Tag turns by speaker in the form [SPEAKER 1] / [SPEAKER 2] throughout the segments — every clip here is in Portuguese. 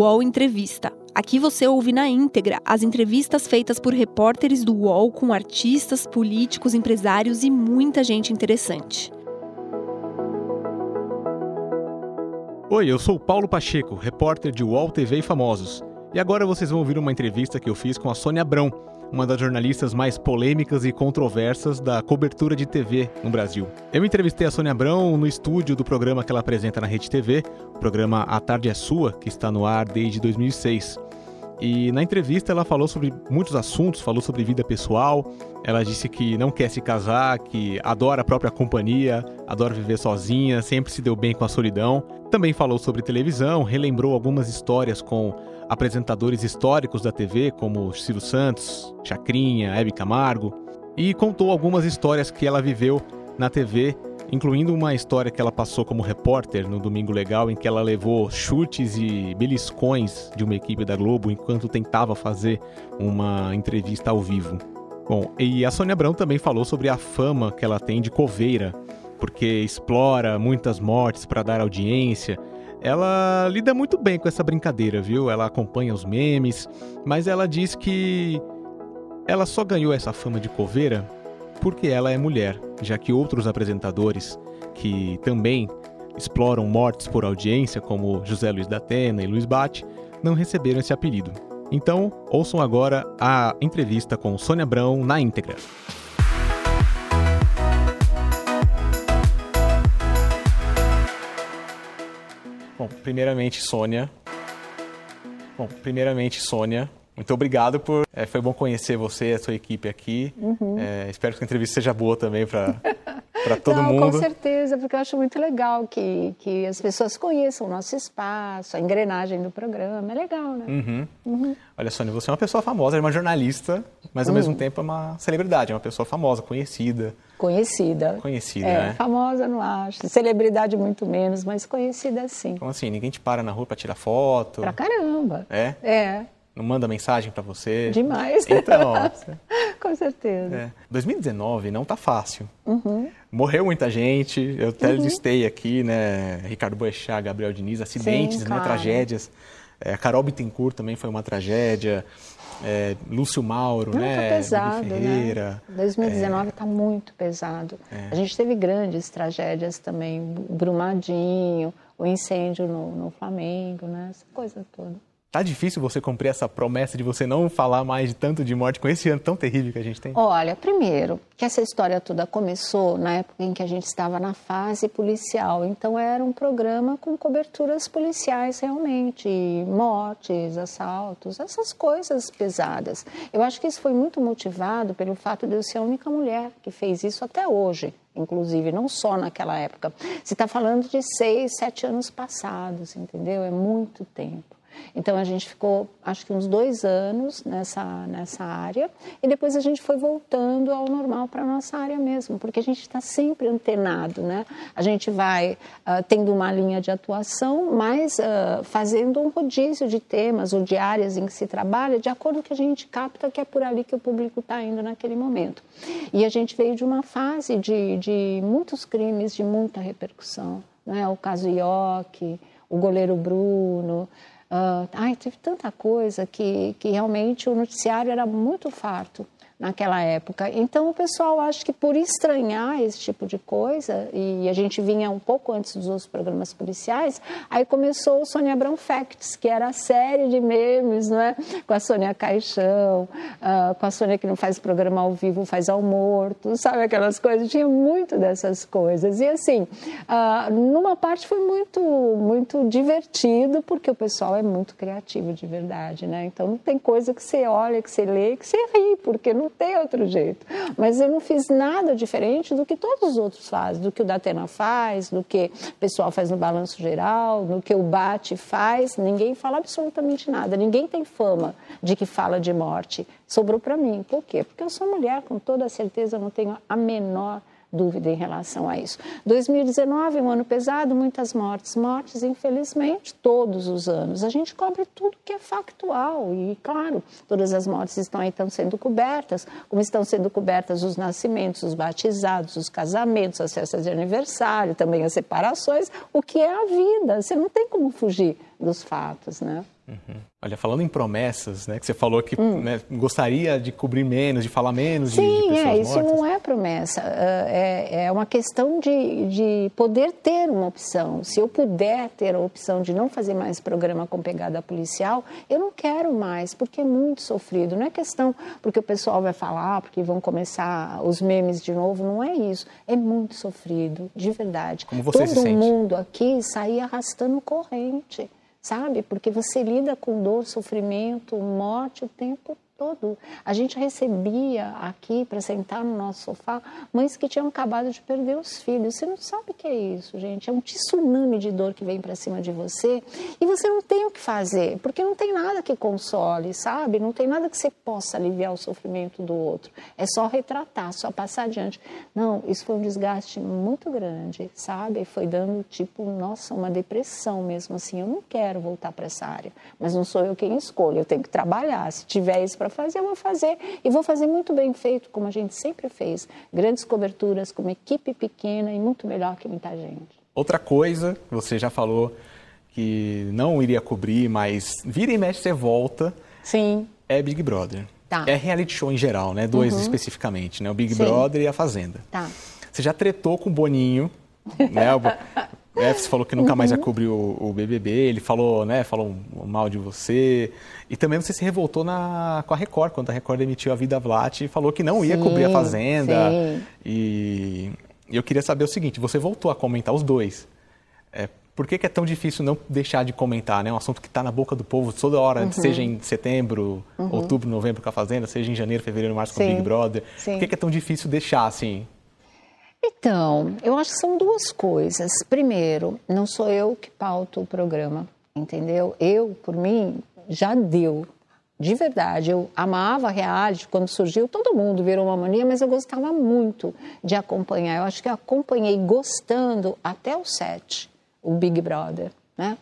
[SPEAKER 1] UOL Entrevista. Aqui você ouve na íntegra as entrevistas feitas por repórteres do UOL com artistas, políticos, empresários e muita gente interessante.
[SPEAKER 2] Oi, eu sou Paulo Pacheco, repórter de UOL TV e Famosos. E agora vocês vão ouvir uma entrevista que eu fiz com a Sônia Abrão, uma das jornalistas mais polêmicas e controversas da cobertura de TV no Brasil. Eu entrevistei a Sônia Abrão no estúdio do programa que ela apresenta na Rede TV, o programa A Tarde é Sua, que está no ar desde 2006. E na entrevista ela falou sobre muitos assuntos, falou sobre vida pessoal. Ela disse que não quer se casar, que adora a própria companhia, adora viver sozinha, sempre se deu bem com a solidão. Também falou sobre televisão, relembrou algumas histórias com apresentadores históricos da TV, como Ciro Santos, Chacrinha, Hebe Camargo, e contou algumas histórias que ela viveu na TV incluindo uma história que ela passou como repórter no Domingo Legal, em que ela levou chutes e beliscões de uma equipe da Globo enquanto tentava fazer uma entrevista ao vivo. Bom, e a Sônia Abrão também falou sobre a fama que ela tem de coveira, porque explora muitas mortes para dar audiência. Ela lida muito bem com essa brincadeira, viu? Ela acompanha os memes, mas ela diz que ela só ganhou essa fama de coveira porque ela é mulher, já que outros apresentadores que também exploram mortes por audiência, como José Luiz da Atena e Luiz Bate, não receberam esse apelido. Então, ouçam agora a entrevista com Sônia Abrão na íntegra. Bom, primeiramente, Sônia. Bom, primeiramente, Sônia, muito obrigado por. É, foi bom conhecer você e a sua equipe aqui. Uhum. É, espero que a entrevista seja boa também para todo
[SPEAKER 3] Não,
[SPEAKER 2] mundo.
[SPEAKER 3] Com certeza, porque eu acho muito legal que, que as pessoas conheçam o nosso espaço, a engrenagem do programa. É legal, né?
[SPEAKER 2] Uhum. Uhum. Olha, Sônia, você é uma pessoa famosa, é uma jornalista, mas ao mesmo uhum. tempo é uma celebridade, é uma pessoa famosa, conhecida.
[SPEAKER 3] Conhecida.
[SPEAKER 2] Conhecida,
[SPEAKER 3] é,
[SPEAKER 2] né?
[SPEAKER 3] Famosa não acho. Celebridade muito menos, mas conhecida sim.
[SPEAKER 2] Então, assim, ninguém te para na rua para tirar foto?
[SPEAKER 3] Pra caramba.
[SPEAKER 2] É?
[SPEAKER 3] É.
[SPEAKER 2] Não manda mensagem para você?
[SPEAKER 3] Demais.
[SPEAKER 2] Então,
[SPEAKER 3] com certeza.
[SPEAKER 2] É. 2019 não tá fácil. Uhum. Morreu muita gente. Eu até uhum. listei aqui, né? Ricardo Boechat, Gabriel Diniz, acidentes, Sim, né? Tragédias. É, a Carol Bittencourt também foi uma tragédia. É, Lúcio Mauro,
[SPEAKER 3] não,
[SPEAKER 2] né?
[SPEAKER 3] Pesado, Ferreira. Né? 2019 está é... muito pesado. É. A gente teve grandes tragédias também, Brumadinho, o incêndio no, no Flamengo, né? Essa coisa toda.
[SPEAKER 2] Tá difícil você cumprir essa promessa de você não falar mais de tanto de morte com esse ano tão terrível que a gente tem?
[SPEAKER 3] Olha, primeiro, que essa história toda começou na época em que a gente estava na fase policial. Então era um programa com coberturas policiais realmente, mortes, assaltos, essas coisas pesadas. Eu acho que isso foi muito motivado pelo fato de eu ser a única mulher que fez isso até hoje inclusive, não só naquela época. Você está falando de seis, sete anos passados, entendeu? É muito tempo. Então a gente ficou, acho que uns dois anos nessa, nessa área e depois a gente foi voltando ao normal para nossa área mesmo, porque a gente está sempre antenado, né? A gente vai uh, tendo uma linha de atuação, mas uh, fazendo um rodízio de temas ou de áreas em que se trabalha de acordo com o que a gente capta que é por ali que o público está indo naquele momento. E a gente veio de uma fase de, de muitos crimes de muita repercussão, né? O caso Ioki, o goleiro Bruno, Uh, ai, teve tanta coisa que, que realmente o noticiário era muito farto naquela época. Então o pessoal acha que por estranhar esse tipo de coisa, e a gente vinha um pouco antes dos outros programas policiais, aí começou o Sônia Abrão Facts, que era a série de memes, não é? Com a Sônia Caixão, uh, com a Sônia que não faz programa ao vivo, faz ao morto, sabe aquelas coisas? Tinha muito dessas coisas. E assim, uh, numa parte foi muito, muito divertido, porque o pessoal é muito criativo de verdade, né? Então não tem coisa que você olha, que você lê, que você ri, porque não tem outro jeito. Mas eu não fiz nada diferente do que todos os outros fazem, do que o Datena faz, do que o pessoal faz no Balanço Geral, do que o Bate faz. Ninguém fala absolutamente nada. Ninguém tem fama de que fala de morte. Sobrou para mim. Por quê? Porque eu sou mulher, com toda certeza, não tenho a menor dúvida em relação a isso. 2019 é um ano pesado, muitas mortes. Mortes, infelizmente, todos os anos. A gente cobre tudo que é factual e, claro, todas as mortes estão aí estão sendo cobertas, como estão sendo cobertas os nascimentos, os batizados, os casamentos, as festas de aniversário, também as separações, o que é a vida. Você não tem como fugir dos fatos, né?
[SPEAKER 2] Uhum. Olha, falando em promessas, né, que você falou que hum. né, gostaria de cobrir menos, de falar menos
[SPEAKER 3] Sim,
[SPEAKER 2] de, de pessoas
[SPEAKER 3] é, isso
[SPEAKER 2] mortas.
[SPEAKER 3] não é promessa. Ah, é, é uma questão de, de poder ter uma opção. Se eu puder ter a opção de não fazer mais programa com pegada policial, eu não quero mais, porque é muito sofrido. Não é questão porque o pessoal vai falar, porque vão começar os memes de novo, não é isso. É muito sofrido, de verdade.
[SPEAKER 2] Como você
[SPEAKER 3] Todo
[SPEAKER 2] se sente?
[SPEAKER 3] mundo aqui sair arrastando corrente sabe? Porque você lida com dor, sofrimento, morte o tempo todo. A gente recebia aqui para sentar no nosso sofá mães que tinham acabado de perder os filhos. Você não sabe o que é isso, gente. É um tsunami de dor que vem para cima de você e você não tem o que fazer, porque não tem nada que console, sabe? Não tem nada que você possa aliviar o sofrimento do outro. É só retratar, só passar adiante. Não, isso foi um desgaste muito grande, sabe? Foi dando tipo, nossa, uma depressão mesmo assim. Eu não quero voltar para essa área, mas não sou eu quem escolho. Eu tenho que trabalhar. Se tiver isso para fazer, eu vou fazer. E vou fazer muito bem feito, como a gente sempre fez. Grandes coberturas, com uma equipe pequena e muito melhor que muita gente.
[SPEAKER 2] Outra coisa, você já falou que não iria cobrir, mas vira e mexe você volta.
[SPEAKER 3] Sim.
[SPEAKER 2] É Big Brother.
[SPEAKER 3] Tá.
[SPEAKER 2] É reality show em geral, né? Dois uhum. especificamente, né? O Big
[SPEAKER 3] Sim.
[SPEAKER 2] Brother e a Fazenda.
[SPEAKER 3] Tá.
[SPEAKER 2] Você já tretou com o Boninho, né? É, você falou que nunca mais ia cobrir o, o, BBB, ele falou, né, falou mal de você. E também você se revoltou na, com a Record, quando a Record emitiu a Vida Vlat e falou que não ia
[SPEAKER 3] Sim,
[SPEAKER 2] cobrir a Fazenda.
[SPEAKER 3] sim.
[SPEAKER 2] E eu queria saber o seguinte, você voltou a comentar os dois. É, por que, que é tão difícil não deixar de comentar, né? Um assunto que está na boca do povo toda hora,
[SPEAKER 3] Uhum.
[SPEAKER 2] seja em setembro, outubro, novembro com a Fazenda, seja em janeiro, fevereiro, março com o Big Brother.
[SPEAKER 3] sim.
[SPEAKER 2] Por que, que é tão difícil deixar, assim?
[SPEAKER 3] Então, eu acho que são duas coisas. Primeiro, não sou eu que pauto o programa, entendeu? Eu, por mim, já deu. De verdade, eu amava reality quando surgiu, todo mundo virou uma mania, mas eu gostava muito de acompanhar. Eu acho que eu acompanhei gostando até o set, o Big Brother, né?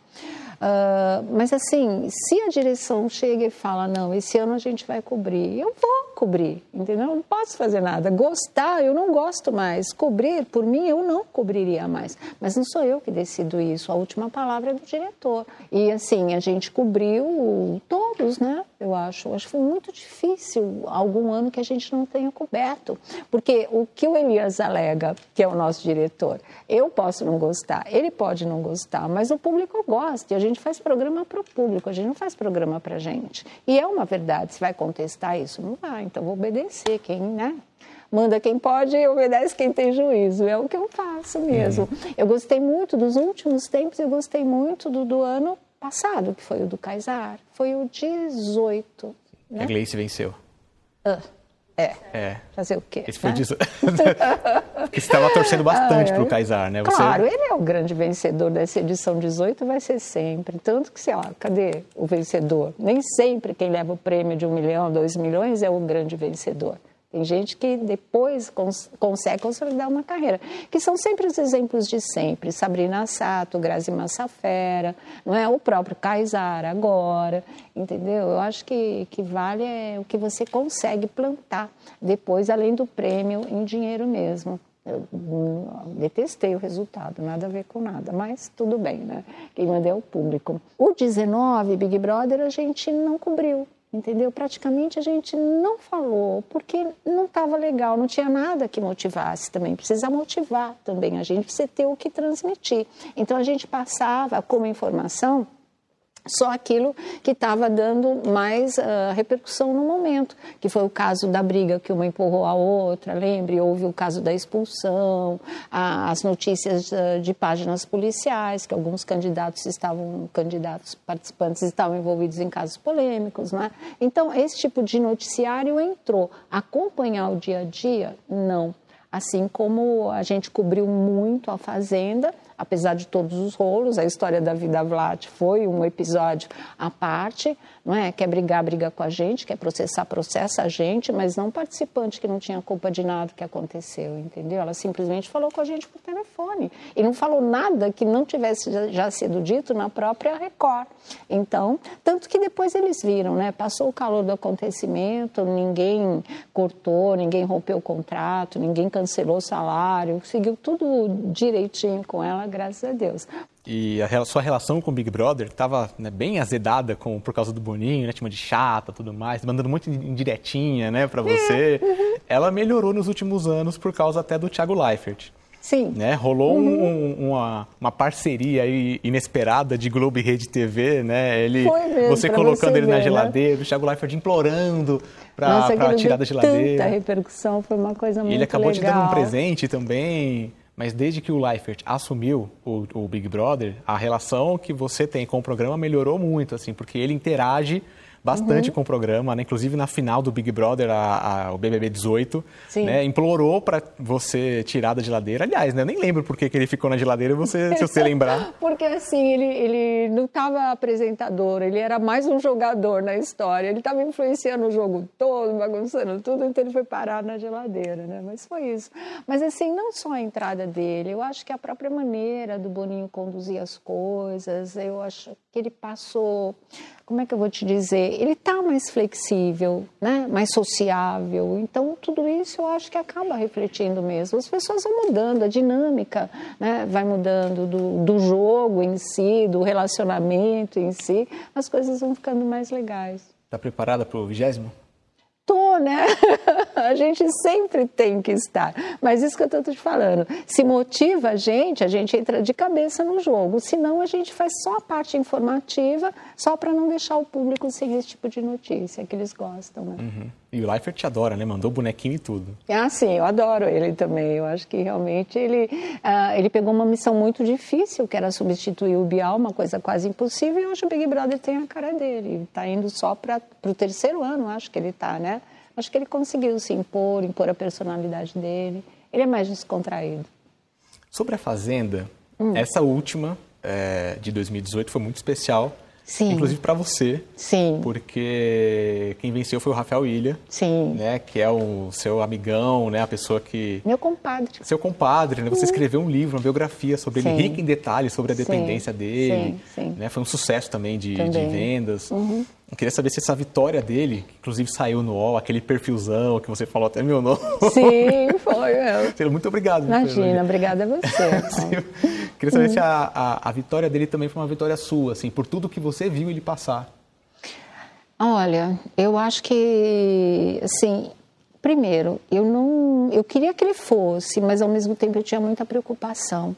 [SPEAKER 3] Ah, mas assim, se a direção chega e fala, não, esse ano a gente vai cobrir, eu vou cobrir, entendeu? Eu não posso fazer nada. Gostar, eu não gosto mais. Cobrir, por mim, eu não cobriria mais. Mas não sou eu que decido isso. A última palavra é do diretor. E assim, a gente cobriu todos, né? Eu acho. Acho que foi muito difícil algum ano que a gente não tenha coberto. Porque o que o Elias alega, que é o nosso diretor, eu posso não gostar, ele pode não gostar, mas o público gosta. E a gente faz programa para o público, a gente não faz programa para gente. E é uma verdade. Se vai contestar isso, não vai. Então vou obedecer quem, né? Manda quem pode e obedece quem tem juízo. É o que eu faço mesmo. Eu gostei muito dos últimos tempos, eu gostei muito do, do ano passado, que foi o do Kaysar. Foi o 18.
[SPEAKER 2] A
[SPEAKER 3] Né?
[SPEAKER 2] Gleice venceu.
[SPEAKER 3] Ah, é.
[SPEAKER 2] É.
[SPEAKER 3] Fazer o quê?
[SPEAKER 2] Esse foi
[SPEAKER 3] né?
[SPEAKER 2] o diz- Porque você estava torcendo bastante pro
[SPEAKER 3] ai.
[SPEAKER 2] Kaysar, né? Você...
[SPEAKER 3] Claro, ele é o grande vencedor dessa edição 18, vai ser sempre. Tanto que, sei lá, cadê o vencedor? Nem sempre quem leva o prêmio de um milhão, dois milhões é o grande vencedor. Tem gente que depois cons consegue consolidar uma carreira, que são sempre os exemplos de sempre. Sabrina Sato, Grazi Massafera, não é? o próprio Kaysar agora, entendeu? Eu acho que, que vale é o que você consegue plantar depois, além do prêmio, em dinheiro mesmo. Eu detestei o resultado, nada a ver com nada, mas tudo bem, né? Quem manda é o público. O 19, Big Brother, a gente não cobriu, entendeu? Praticamente a gente não falou, porque não estava legal, não tinha nada que motivasse também. Precisa motivar também, a gente precisa ter o que transmitir. Então a gente passava como informação só aquilo que estava dando mais ah, repercussão no momento, que foi o caso da briga que uma empurrou a outra, lembre, houve o caso da expulsão, a- as notícias ah, de páginas policiais, que alguns candidatos estavam, candidatos participantes estavam envolvidos em casos polêmicos, né? Então, esse tipo de noticiário entrou. Acompanhar o dia a dia, não. Assim como a gente cobriu muito a Fazenda, apesar de todos os rolos, a história da vida Vlat foi um episódio à parte, não é? Quer brigar, briga com a gente, quer processar, processa a gente, mas não participante que não tinha culpa de nada que aconteceu, entendeu? Ela simplesmente falou com a gente por telefone e não falou nada que não tivesse já sido dito na própria Record. Então, tanto que depois eles viram, né? Passou o calor do acontecimento, ninguém cortou, ninguém rompeu o contrato, ninguém cancelou o salário, seguiu tudo direitinho com ela, graças a Deus.
[SPEAKER 2] E a sua relação com o Big Brother estava né, bem azedada com, por causa do Boninho, né? Tinha de chata tudo mais, mandando muito indiretinha, né, para você. É, uhum. Ela melhorou nos últimos anos por causa até do Thiago Leifert.
[SPEAKER 3] Sim.
[SPEAKER 2] Né? Rolou uhum. um, uma, uma parceria inesperada de Globo e Rede TV, né? Ele,
[SPEAKER 3] mesmo,
[SPEAKER 2] você colocando
[SPEAKER 3] você
[SPEAKER 2] ele
[SPEAKER 3] ver,
[SPEAKER 2] na
[SPEAKER 3] né?
[SPEAKER 2] geladeira, o Thiago Leifert implorando para tirar da geladeira.
[SPEAKER 3] Tanta repercussão, foi uma coisa muito
[SPEAKER 2] legal. Ele acabou
[SPEAKER 3] legal.
[SPEAKER 2] te dando um presente também. Mas desde que o Leifert assumiu o, o, Big Brother, a relação que você tem com o programa melhorou muito, assim, porque ele interage bastante uhum. com o programa, né? inclusive na final do Big Brother, a, a, o BBB 18, né? implorou para você tirar da geladeira. Aliás, né? eu nem lembro por que, ele ficou na geladeira, você, se você lembrar.
[SPEAKER 3] Porque assim, ele, ele não estava apresentador, ele era mais um jogador na história, ele estava influenciando o jogo todo, bagunçando tudo, então ele foi parar na geladeira, né? Mas foi isso. Mas assim, não só a entrada dele, eu acho que a própria maneira do Boninho conduzir as coisas, eu acho que ele passou como é que eu vou te dizer? Ele está mais flexível, né? mais sociável. Então, tudo isso eu acho que acaba refletindo mesmo. As pessoas vão mudando, a dinâmica né? vai mudando do, do jogo em si, do relacionamento em si. As coisas vão ficando mais legais.
[SPEAKER 2] Está preparada para o vigésimo?
[SPEAKER 3] Tô, né? a gente sempre tem que estar. Mas isso que eu estou te falando. Se motiva a gente, a gente entra de cabeça no jogo. Senão a gente faz só a parte informativa, só para não deixar o público sem esse tipo de notícia que eles gostam, né?
[SPEAKER 2] Uhum. E o Leifert te adora, né? Mandou bonequinho e tudo.
[SPEAKER 3] Ah, sim, eu adoro ele também. Eu acho que realmente ele, uh, ele pegou uma missão muito difícil, que era substituir o Bial, uma coisa quase impossível, e hoje o Big Brother tem a cara dele. Está indo só para o terceiro ano, acho que ele está, né? Acho que ele conseguiu se impor, impor a personalidade dele. Ele é mais descontraído.
[SPEAKER 2] Sobre a Fazenda, hum. essa última é, de 2018 foi muito especial
[SPEAKER 3] Sim.
[SPEAKER 2] Inclusive para você.
[SPEAKER 3] Sim.
[SPEAKER 2] Porque quem venceu foi o Rafael Ilha.
[SPEAKER 3] Sim.
[SPEAKER 2] Né, que é o seu amigão, né, a pessoa que...
[SPEAKER 3] Meu compadre.
[SPEAKER 2] Seu compadre, né? Você uhum. escreveu um livro, uma biografia sobre sim. ele, rica em detalhes sobre a dependência sim. dele. Sim, sim. Né? Foi um sucesso também de, também. de vendas.
[SPEAKER 3] Uhum.
[SPEAKER 2] Eu queria saber se essa vitória dele, que inclusive saiu no UOL, aquele perfilzão que você falou até meu nome.
[SPEAKER 3] Sim, foi
[SPEAKER 2] meu. Muito obrigado.
[SPEAKER 3] Imagina, obrigada a você.
[SPEAKER 2] queria saber se a, a, a, vitória dele também foi uma vitória sua, assim, por tudo que você viu ele passar.
[SPEAKER 3] Olha, eu acho que, assim, primeiro, eu não, eu queria que ele fosse, mas ao mesmo tempo eu tinha muita preocupação,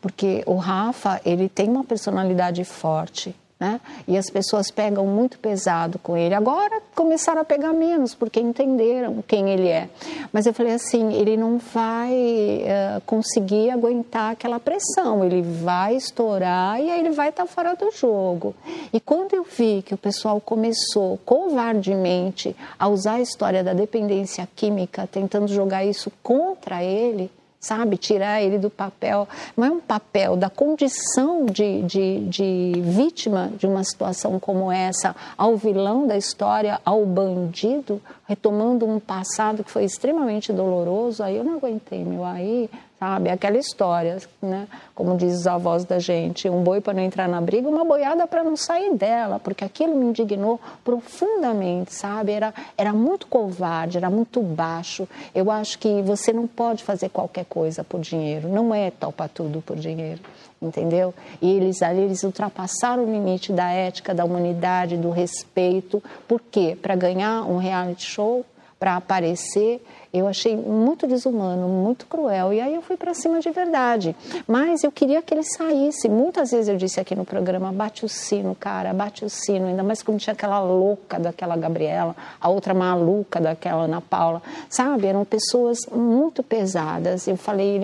[SPEAKER 3] porque o Rafa, ele tem uma personalidade forte, né? E as pessoas pegam muito pesado com ele. Agora começaram a pegar menos, porque entenderam quem ele é. Mas eu falei assim: ele não vai uh, conseguir aguentar aquela pressão, ele vai estourar e aí ele vai estar tá fora do jogo. E quando eu vi que o pessoal começou covardemente a usar a história da dependência química, tentando jogar isso contra ele sabe? Tirar ele do papel. Não é um papel da condição de, de, de vítima de uma situação como essa, ao vilão da história, ao bandido, retomando um passado que foi extremamente doloroso. Aí eu não aguentei, meu. Aí sabe? Aquela história, né? Como diz os avós da gente, um boi para não entrar na briga, uma boiada para não sair dela, porque aquilo me indignou profundamente, sabe? Era, era muito covarde, era muito baixo. Eu acho que você não pode fazer qualquer coisa por dinheiro, não é topa tudo por dinheiro entendeu? E eles ali eles ultrapassaram o limite da ética, da humanidade, do respeito. Por quê? Para ganhar um reality show, para aparecer, eu achei muito desumano, muito cruel. E aí eu fui para cima de verdade. Mas eu queria que ele saísse. Muitas vezes eu disse aqui no programa: bate o sino, cara, bate o sino. Ainda mais quando tinha aquela louca daquela Gabriela, a outra maluca daquela Ana Paula. Sabe? Eram pessoas muito pesadas. Eu falei: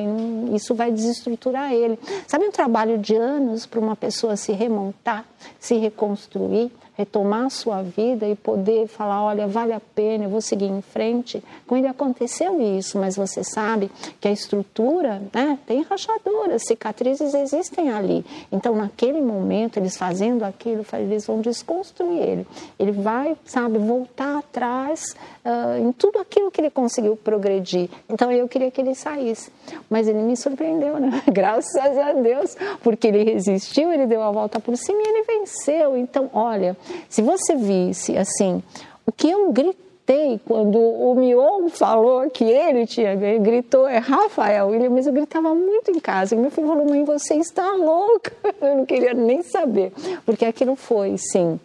[SPEAKER 3] isso vai desestruturar ele. Sabe um trabalho de anos para uma pessoa se remontar, se reconstruir? Retomar a sua vida e poder falar, olha, vale a pena, eu vou seguir em frente. Com ele aconteceu isso, mas você sabe que a estrutura né, tem rachaduras, cicatrizes existem ali. Então, naquele momento, eles fazendo aquilo, eles vão desconstruir ele. Ele vai, sabe, voltar atrás uh, em tudo aquilo que ele conseguiu progredir. Então, eu queria que ele saísse. Mas ele me surpreendeu, né? Graças a Deus, porque ele resistiu, ele deu a volta por cima e ele venceu. Então, olha, se você visse assim, o que eu gritei quando o Mion falou que ele tinha ganho, gritou, é Rafael William, mas eu gritava muito em casa. E meu filho falou, mãe, você está louca. Eu não queria nem saber, porque aquilo foi, sim,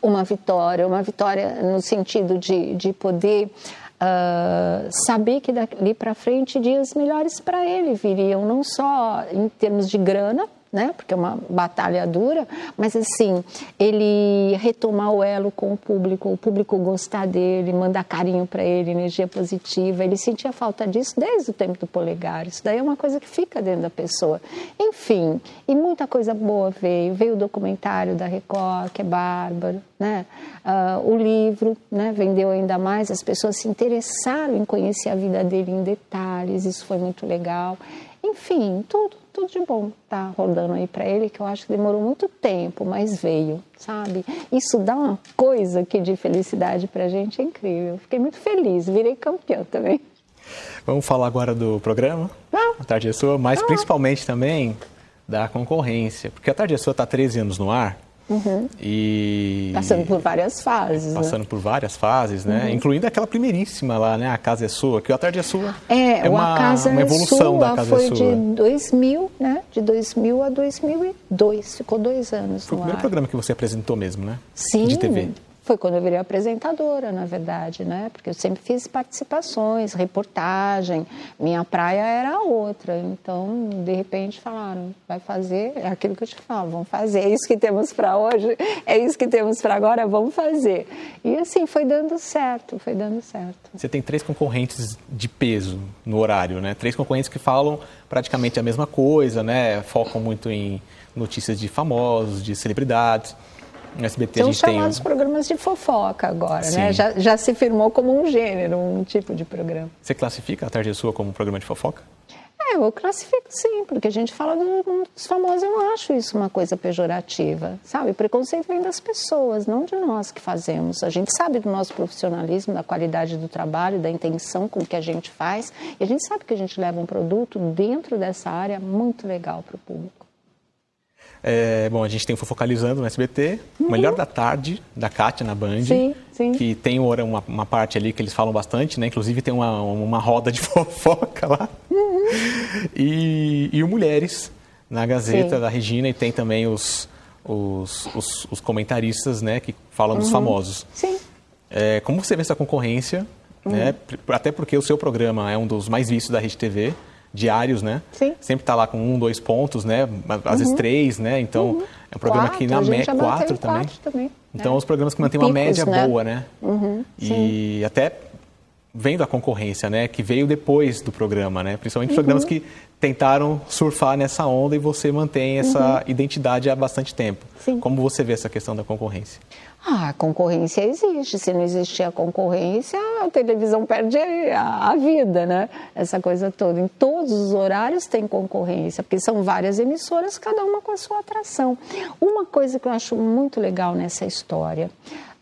[SPEAKER 3] uma vitória, uma vitória no sentido de, de poder uh, saber que dali para frente dias melhores para ele viriam, não só em termos de grana, né? Porque é uma batalha dura, mas assim, ele retomar o elo com o público, o público gostar dele, mandar carinho para ele, energia positiva. Ele sentia falta disso desde o tempo do polegar. Isso daí é uma coisa que fica dentro da pessoa. Enfim, e muita coisa boa veio. Veio o documentário da Record, que é bárbaro, né? Uh, o livro, né? Vendeu ainda mais. As pessoas se interessaram em conhecer a vida dele em detalhes. Isso foi muito legal. Enfim, tudo tudo de bom tá rodando aí para ele, que eu acho que demorou muito tempo, mas veio, sabe? Isso dá uma coisa que de felicidade pra gente é incrível. Fiquei muito feliz, virei campeã também.
[SPEAKER 2] Vamos falar agora do programa? Ah. A Tarde é Sua, mas ah. principalmente também da concorrência, porque a Tarde é Sua está 13 anos no ar,
[SPEAKER 3] Uhum. E passando por várias fases.
[SPEAKER 2] Né? Passando
[SPEAKER 3] né?
[SPEAKER 2] por várias fases, né? Uhum. Incluindo aquela primeiríssima lá, né? A Casa é Sua, que a tarde é sua.
[SPEAKER 3] É, é uma, Casa uma evolução sua da Casa foi é Sua. de 2000, né? De 2000 a 2002. Ficou dois anos.
[SPEAKER 2] Foi o primeiro
[SPEAKER 3] ar.
[SPEAKER 2] programa que você apresentou mesmo, né?
[SPEAKER 3] Sim.
[SPEAKER 2] De TV.
[SPEAKER 3] Foi quando eu virei apresentadora, na verdade, né? Porque eu sempre fiz participações, reportagem. Minha praia era outra. Então, de repente, falaram: vai fazer é aquilo que eu te falo, vamos fazer. É isso que temos para hoje, é isso que temos para agora, vamos fazer. E assim, foi dando certo, foi dando certo.
[SPEAKER 2] Você tem três concorrentes de peso no horário, né? Três concorrentes que falam praticamente a mesma coisa, né? Focam muito em notícias de famosos, de celebridades.
[SPEAKER 3] No SBT São chamados tem... programas de fofoca agora, né? Sim. né? Já, já se firmou como um gênero, um tipo de programa.
[SPEAKER 2] Você classifica a Tarde Sua como um programa de fofoca?
[SPEAKER 3] É, eu classifico sim, porque a gente fala do, dos famosos, eu não acho isso uma coisa pejorativa, sabe? Preconceito vem das pessoas, não de nós que fazemos. A gente sabe do nosso profissionalismo, da qualidade do trabalho, da intenção com que a gente faz, e a gente sabe que a gente leva um produto dentro dessa área muito legal para o público.
[SPEAKER 2] É, bom, a gente tem o Fofocalizando no SBT, uhum. Melhor da Tarde, da Kátia na Band.
[SPEAKER 3] Sim, sim.
[SPEAKER 2] Que tem uma, uma parte ali que eles falam bastante, né? Inclusive tem uma, uma roda de fofoca lá. Uhum. E, e o Mulheres, na Gazeta sim. da Regina, e tem também os, os, os, os comentaristas, né? Que falam uhum. dos famosos.
[SPEAKER 3] Sim.
[SPEAKER 2] É, como você vê essa concorrência? Né? Uhum. Até porque o seu programa é um dos mais vistos da Rede TV diários, né?
[SPEAKER 3] Sim.
[SPEAKER 2] Sempre está lá com um, dois pontos, né? Às uhum. vezes três, né? Então uhum. é um programa
[SPEAKER 3] quatro,
[SPEAKER 2] que na média quatro também.
[SPEAKER 3] Quatro também.
[SPEAKER 2] Então é. os programas que mantêm uma média
[SPEAKER 3] né?
[SPEAKER 2] boa, né?
[SPEAKER 3] Uhum.
[SPEAKER 2] E
[SPEAKER 3] Sim.
[SPEAKER 2] até vendo a concorrência, né? Que veio depois do programa, né? Principalmente programas uhum. que tentaram surfar nessa onda e você mantém essa uhum. identidade há bastante tempo.
[SPEAKER 3] Sim.
[SPEAKER 2] Como você vê essa questão da concorrência?
[SPEAKER 3] Ah, a concorrência existe. Se não existir a concorrência, a televisão perde a, a, vida, né? Essa coisa toda. Em todos os horários tem concorrência, porque são várias emissoras, cada uma com a sua atração. Uma coisa que eu acho muito legal nessa história.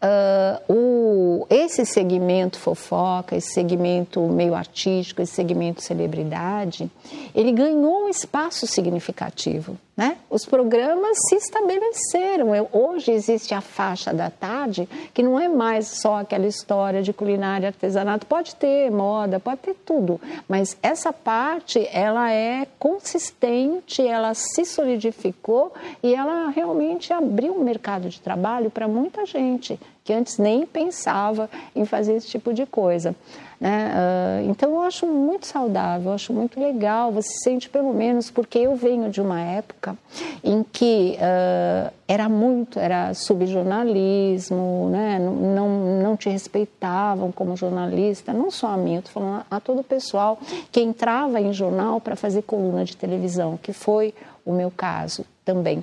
[SPEAKER 3] Uh, o, esse segmento fofoca, esse segmento meio artístico, esse segmento celebridade, ele ganhou um espaço significativo. Né? Os programas se estabeleceram. Hoje existe a faixa da tarde, que não é mais só aquela história de culinária, artesanato. Pode ter moda, pode ter tudo, mas essa parte ela é consistente, ela se solidificou e ela realmente abriu um mercado de trabalho para muita gente que antes nem pensava em fazer esse tipo de coisa. Né? Uh, então eu acho muito saudável, eu acho muito legal, você sente pelo menos, porque eu venho de uma época em que uh, era muito, era subjornalismo, né? não, não, não te respeitavam como jornalista, não só a mim, eu estou falando a, a todo o pessoal que entrava em jornal para fazer coluna de televisão, que foi o meu caso também.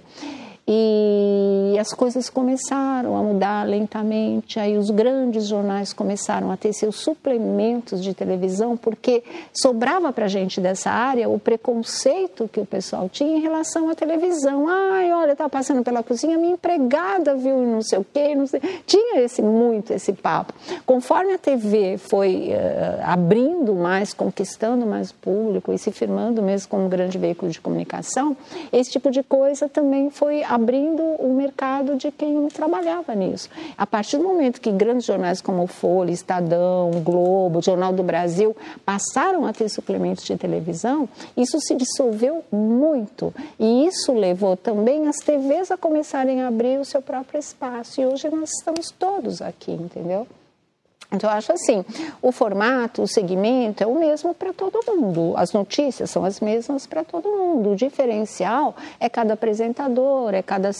[SPEAKER 3] E as coisas começaram a mudar lentamente. Aí os grandes jornais começaram a ter seus suplementos de televisão, porque sobrava para a gente dessa área o preconceito que o pessoal tinha em relação à televisão. Ai, olha, estava passando pela cozinha, minha empregada viu não sei o quê, não sei. Tinha esse muito esse papo. Conforme a TV foi uh, abrindo mais, conquistando mais público e se firmando mesmo como um grande veículo de comunicação, esse tipo de coisa também foi abrindo o mercado de quem trabalhava nisso. A partir do momento que grandes jornais como Folha, Estadão, Globo, Jornal do Brasil passaram a ter suplementos de televisão, isso se dissolveu muito. E isso levou também as TVs a começarem a abrir o seu próprio espaço. E hoje nós estamos todos aqui, entendeu? Então, eu acho assim: o formato, o segmento é o mesmo para todo mundo, as notícias são as mesmas para todo mundo. O diferencial é cada apresentador, é cada,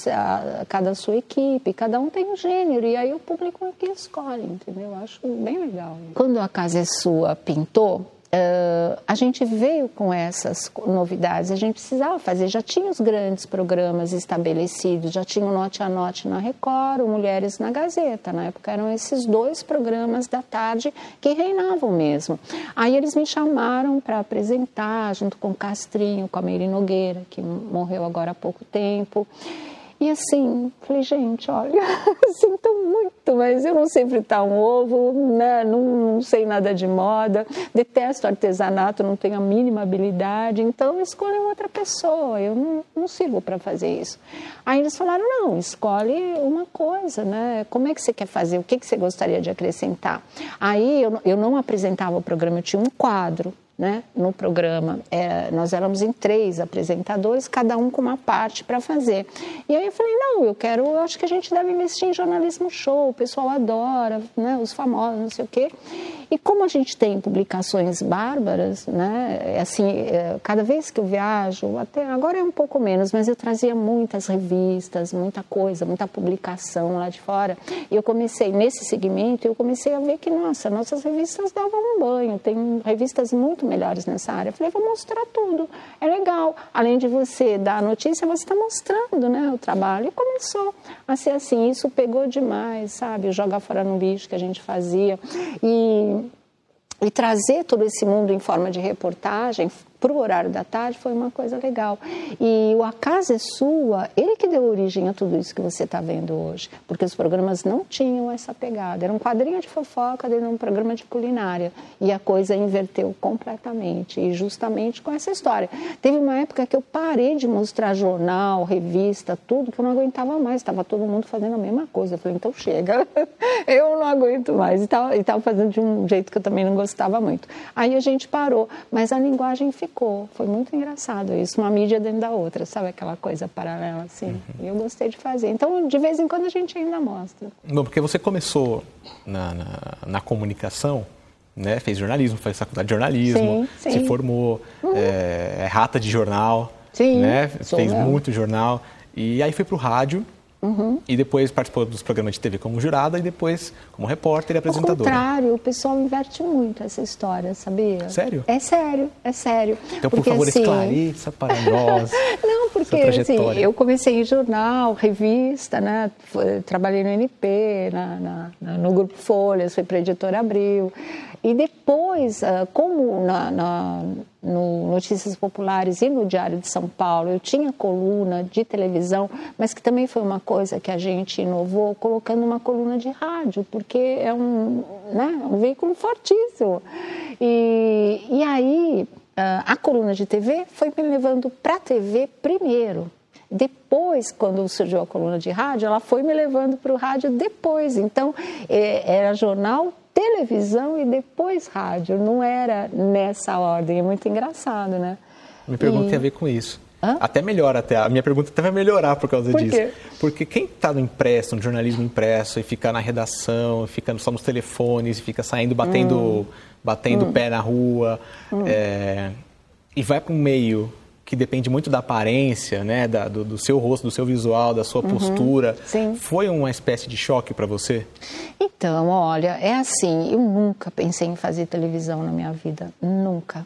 [SPEAKER 3] cada sua equipe, cada um tem um gênero, e aí o público é que escolhe, entendeu? Eu acho bem legal. Quando a Casa é Sua pintou, Uh, a gente veio com essas novidades, a gente precisava fazer, já tinha os grandes programas estabelecidos, já tinha o Note a Note na Record, o Mulheres na Gazeta, na época eram esses dois programas da tarde que reinavam mesmo. Aí eles me chamaram para apresentar, junto com o Castrinho, com a Meire Nogueira, que morreu agora há pouco tempo, e assim, falei, gente, olha, sinto muito, mas eu não sei fritar um ovo, né? não, não sei nada de moda, detesto artesanato, não tenho a mínima habilidade, então escolhe outra pessoa, eu não, não sirvo para fazer isso. Aí eles falaram, não, escolhe uma coisa, né? Como é que você quer fazer? O que, que você gostaria de acrescentar? Aí eu, eu não apresentava o programa, eu tinha um quadro né, no programa. É, nós éramos em três apresentadores, cada um com uma parte para fazer. E aí eu falei, não, eu quero, eu acho que a gente deve investir em jornalismo show, o pessoal adora, né, os famosos, não sei o quê. E como a gente tem publicações bárbaras, né, é assim, é, cada vez que eu viajo, até agora é um pouco menos, mas eu trazia muitas revistas, muita coisa, muita publicação lá de fora. E eu comecei, nesse segmento, eu comecei a ver que, nossa, nossas revistas davam um banho, tem revistas muito melhores nessa área. Eu falei, vou mostrar tudo, é legal. Além de você dar a notícia, você está mostrando né, o trabalho. E começou a ser assim, isso pegou demais, sabe? Jogar fora no lixo que a gente fazia. E e trazer todo esse mundo em forma de reportagem para o horário da tarde foi uma coisa legal. E o A Casa é Sua, ele que deu origem a tudo isso que você está vendo hoje, porque os programas não tinham essa pegada. Era um quadrinho de fofoca dentro de um programa de culinária e a coisa inverteu completamente, e justamente com essa história. Teve uma época que eu parei de mostrar jornal, revista, tudo, que eu não aguentava mais, estava todo mundo fazendo a mesma coisa. Eu falei, então chega, eu não aguento mais. E estava fazendo de um jeito que eu também não gostava muito. Aí a gente parou, mas a linguagem ficou ficou. Foi muito engraçado isso, uma mídia dentro da outra, sabe aquela coisa paralela assim. Uhum. E eu gostei de fazer. Então, de vez em quando a gente ainda mostra.
[SPEAKER 2] Bom, porque você começou na, na, na comunicação, né? Fez jornalismo, fez faculdade de jornalismo, sim, sim. se formou, uhum. é, é, rata de jornal, sim, né? Fez eu. muito jornal. E aí foi para o rádio Uhum. E depois participou dos programas de TV como jurada e depois como repórter e apresentadora.
[SPEAKER 3] Ao contrário, o pessoal inverte muito essa história, sabia?
[SPEAKER 2] Sério?
[SPEAKER 3] É sério, é sério.
[SPEAKER 2] Então, porque, por favor, assim... esclareça para nós.
[SPEAKER 3] Não, porque assim, eu comecei em jornal, revista, né? Trabalhei no NP, na, na, no Grupo Folhas, fui para a Editora Abril. E depois, ah, como na, na, no Notícias Populares e no Diário de São Paulo, eu tinha coluna de televisão, mas que também foi uma coisa que a gente inovou, colocando uma coluna de rádio, porque é um, né, um veículo fortíssimo. E, e aí, ah, a coluna de TV foi me levando para a TV primeiro. Depois, quando surgiu a coluna de rádio, ela foi me levando para o rádio depois. Então, é, era jornal, televisão e depois rádio. Não era nessa ordem. É muito engraçado, né?
[SPEAKER 2] Minha pergunta e... tem a ver com isso. Hã? Até melhor, até. A minha pergunta até vai melhorar por causa
[SPEAKER 3] por
[SPEAKER 2] disso.
[SPEAKER 3] Quê?
[SPEAKER 2] Porque quem está no impresso, no jornalismo impresso, e fica na redação, fica só nos telefones, e fica saindo, batendo, hum. batendo hum. pé na rua, hum. é, e vai para um meio que depende muito da aparência, né, da, do, do, seu rosto, do seu visual, da sua uhum, postura.
[SPEAKER 3] Sim.
[SPEAKER 2] Foi uma espécie de choque para você?
[SPEAKER 3] Então, olha, é assim, eu nunca pensei em fazer televisão na minha vida, nunca.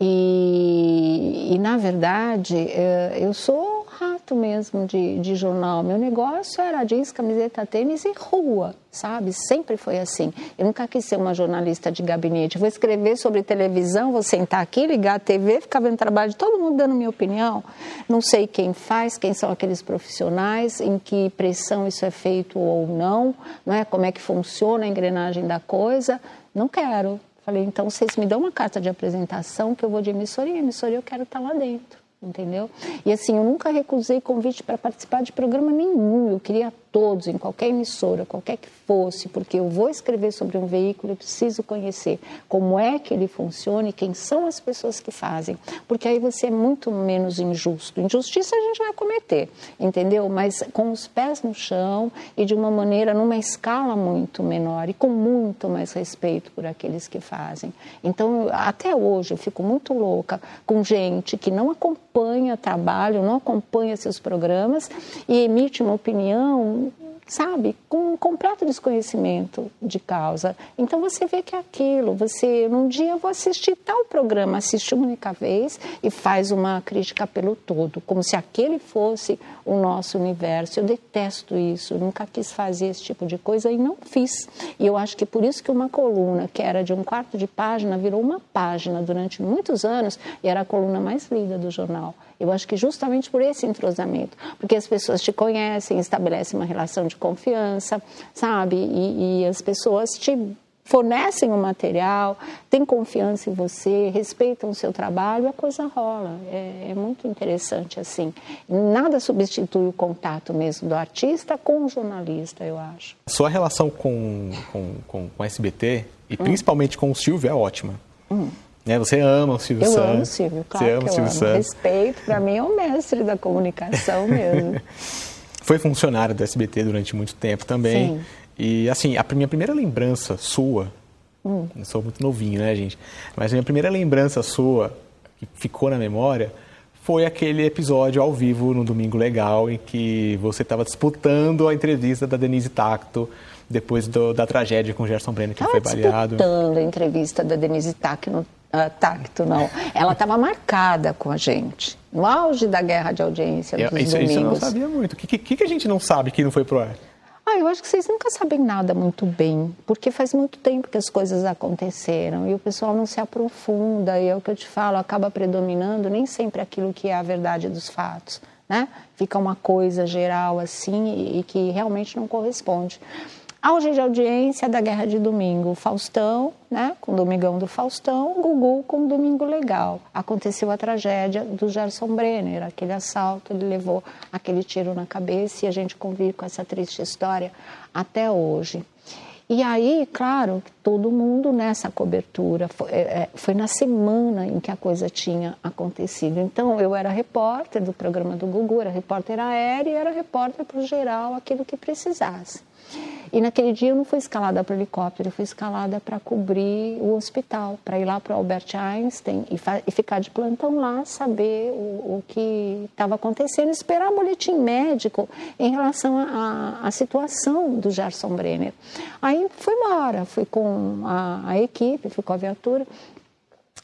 [SPEAKER 3] E, e na verdade, eh, eu sou mesmo de, de jornal. Meu negócio era jeans, camiseta, tênis e rua, sabe? Sempre foi assim. Eu nunca quis ser uma jornalista de gabinete. Vou escrever sobre televisão, vou sentar aqui, ligar a TV, ficar vendo trabalho de todo mundo dando minha opinião. Não sei quem faz, quem são aqueles profissionais, em que pressão isso é feito ou não, não é? Como é que funciona a engrenagem da coisa. Não quero. Falei, então vocês me dão uma carta de apresentação que eu vou de emissora e emissora eu quero estar lá dentro entendeu? E assim, eu nunca recusei convite para participar de programa nenhum. Eu queria todos, em qualquer emissora, qualquer que fosse, porque eu vou escrever sobre um veículo, eu preciso conhecer como é que ele funciona e quem são as pessoas que fazem, porque aí você é muito menos injusto. Injustiça a gente vai cometer, entendeu? Mas com os pés no chão e de uma maneira, numa escala muito menor e com muito mais respeito por aqueles que fazem. Então, até hoje, eu fico muito louca com gente que não acompanha trabalho, não acompanha seus programas e emite uma opinião sabe, com um completo desconhecimento de causa. Então você vê que é aquilo, você, num dia eu vou assistir tal programa, assiste uma única vez e faz uma crítica pelo todo, como se aquele fosse o nosso universo. Eu detesto isso, nunca quis fazer esse tipo de coisa e não fiz. E eu acho que por isso que uma coluna que era de um quarto de página virou uma página durante muitos anos e era a coluna mais lida do jornal. Eu acho que justamente por esse entrosamento, porque as pessoas te conhecem, estabelecem uma relação de confiança, sabe? E, e as pessoas te fornecem o material, têm confiança em você, respeitam o seu trabalho, a coisa rola. É, é, muito interessante assim. Nada substitui o contato mesmo do artista com o jornalista, eu acho.
[SPEAKER 2] Sua relação com, com, com, com SBT, e hum. principalmente com o Silvio, é ótima. Hum. Né? Você ama o Silvio
[SPEAKER 3] eu
[SPEAKER 2] Santos.
[SPEAKER 3] Eu amo o Silvio, claro Você ama que eu Silvio amo. Santos. Respeito, para mim é o mestre da comunicação mesmo.
[SPEAKER 2] Foi funcionário do SBT durante muito tempo também. Sim. E assim, a minha primeira lembrança sua, hum. eu sou muito novinho, né, gente? Mas a minha primeira lembrança sua, que ficou na memória, foi aquele episódio ao vivo no Domingo Legal, em que você estava disputando a entrevista da Denise Tacto depois do, da tragédia com o Gerson Brenner, que foi baleado.
[SPEAKER 3] disputando a entrevista da Denise Tacto, uh, Tacto, não. Ela estava marcada com a gente, no auge da guerra de audiência dos
[SPEAKER 2] isso,
[SPEAKER 3] domingos.
[SPEAKER 2] Isso eu não sabia muito. O que, que, que, a gente não sabe que não foi pro ar?
[SPEAKER 3] Ah, eu acho que vocês nunca sabem nada muito bem, porque faz muito tempo que as coisas aconteceram e o pessoal não se aprofunda, e é o que eu te falo, acaba predominando nem sempre aquilo que é a verdade dos fatos, né? Fica uma coisa geral assim e, e que realmente não corresponde. Auge de audiência da Guerra de Domingo, Faustão, né, com Domingão do Faustão, Gugu com Domingo Legal. Aconteceu a tragédia do Gerson Brenner, aquele assalto, ele levou aquele tiro na cabeça e a gente convive com essa triste história até hoje. E aí, claro, todo mundo nessa cobertura, foi, é, é, foi, na semana em que a coisa tinha acontecido. Então, eu era repórter do programa do Gugu, era repórter aéreo e era repórter para o geral, aquilo que precisasse. E naquele dia eu não fui escalada para helicóptero, eu fui escalada para cobrir o hospital, para ir lá para o Albert Einstein e, e, ficar de plantão lá, saber o, o que estava acontecendo, esperar boletim médico em relação à situação do Gerson Brenner. Aí fui embora, fui com a, a equipe, fui com a viatura.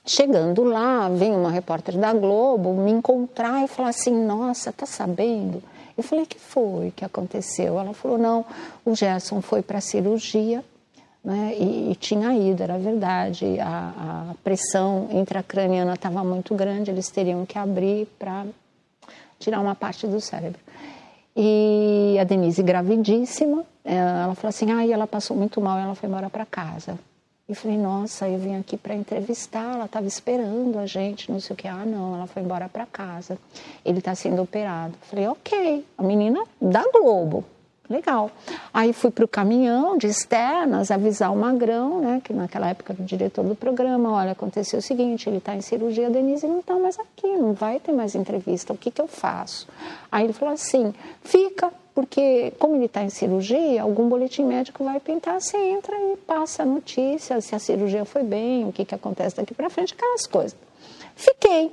[SPEAKER 3] Chegando lá, vem uma repórter da Globo me encontrar e falar assim: Nossa, tá sabendo? Eu falei, que foi que aconteceu? Ela falou, não, o Gerson foi para a cirurgia né, e, e, tinha ido, era verdade. A, a pressão intracraniana estava muito grande, eles teriam que abrir para tirar uma parte do cérebro. E a Denise, gravidíssima, eh, ela falou assim, ah, ela passou muito mal, ela foi embora para casa. E falei, nossa, eu vim aqui para entrevistar, ela estava esperando a gente, não sei o que. Ah, não, ela foi embora para casa. Ele está sendo operado. Falei, ok, a menina da Globo. Legal. Aí fui para o caminhão de externas avisar o Magrão, né, que naquela época era o diretor do programa. Olha, aconteceu o seguinte: ele está em cirurgia, a Denise não está mais aqui, não vai ter mais entrevista. O que, que eu faço? Aí ele falou assim: fica, porque como ele está em cirurgia, algum boletim médico vai pintar, você entra e passa a notícia, se a cirurgia foi bem, o que, que acontece daqui para frente, aquelas coisas. Fiquei,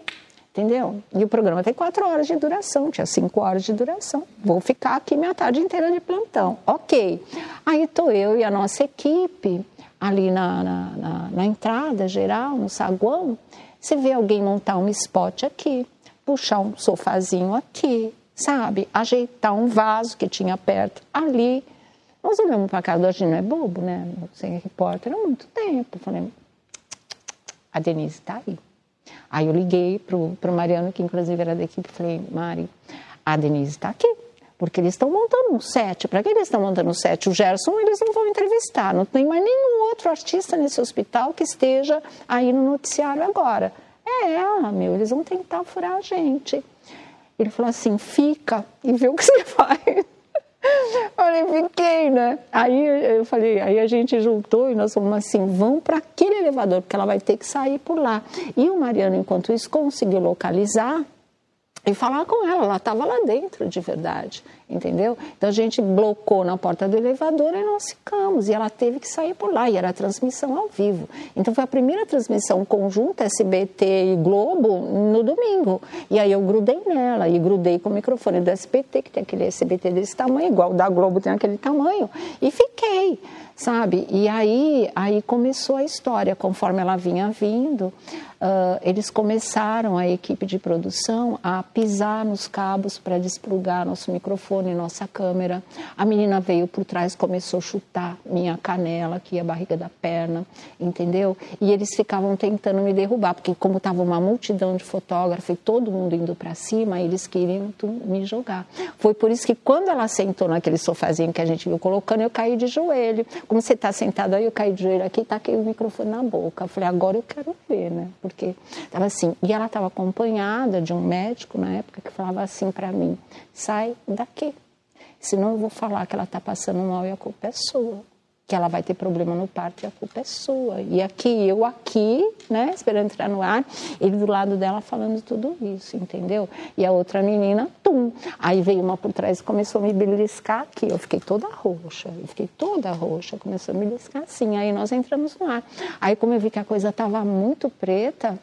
[SPEAKER 3] entendeu? E o programa tem quatro horas de duração, tinha cinco horas de duração. Vou ficar aqui minha tarde inteira de plantão. Ok. Aí estou eu e a nossa equipe ali na, na, na, na entrada geral, no saguão. Você vê alguém montar um spot aqui, puxar um sofazinho aqui, sabe? Ajeitar um vaso que tinha perto ali. Nós olhamos para a Agir, não é bobo, né? Sem repórter há muito tempo. Falei, a Denise está aí. Aí eu liguei para o Mariano, que inclusive era da equipe, falei, Mari, a Denise está aqui. Porque eles estão montando um set. Para que eles estão montando um set? O Gerson eles não vão entrevistar. Não tem mais nenhum outro artista nesse hospital que esteja aí no noticiário agora. É ela, meu, eles vão tentar furar a gente. Ele falou assim: fica e vê o que você faz. Fiquei, né? Aí eu falei, aí a gente juntou e nós falamos assim, vamos para aquele elevador, porque ela vai ter que sair por lá. E o Mariano, enquanto isso, conseguiu localizar e falar com ela, ela estava lá dentro de verdade, entendeu? Então a gente blocou na porta do elevador e nós ficamos, e ela teve que sair por lá, e era transmissão ao vivo. Então foi a primeira transmissão conjunta SBT e Globo no domingo. E aí eu grudei nela, e grudei com o microfone do SBT, que tem aquele SBT desse tamanho, igual o da Globo tem aquele tamanho, e fiquei sabe? E aí, aí começou a história, conforme ela vinha vindo, uh, eles começaram, a equipe de produção, a pisar nos cabos para desplugar nosso microfone, nossa câmera. A menina veio por trás, começou a chutar minha canela, aqui a barriga da perna, entendeu? E eles ficavam tentando me derrubar, porque como estava uma multidão de fotógrafos e todo mundo indo para cima, eles queriam me jogar. Foi por isso que quando ela sentou naquele sofazinho que a gente viu colocando, eu caí de joelho. Como você está sentado aí, eu caí de joelho aqui taquei o microfone na boca. Eu falei, agora eu quero ver, né? Porque estava assim. E ela estava acompanhada de um médico na época que falava assim para mim: sai daqui, senão eu vou falar que ela está passando mal e a culpa é sua que ela vai ter problema no parto e a culpa é sua. E aqui, eu aqui, né, esperando entrar no ar, ele do lado dela falando tudo isso, entendeu? E a outra menina, tum. Aí veio uma por trás e começou a me beliscar aqui. Eu fiquei toda roxa, eu fiquei toda roxa, começou a me beliscar assim. Aí nós entramos no ar. Aí, como eu vi que a coisa estava muito preta,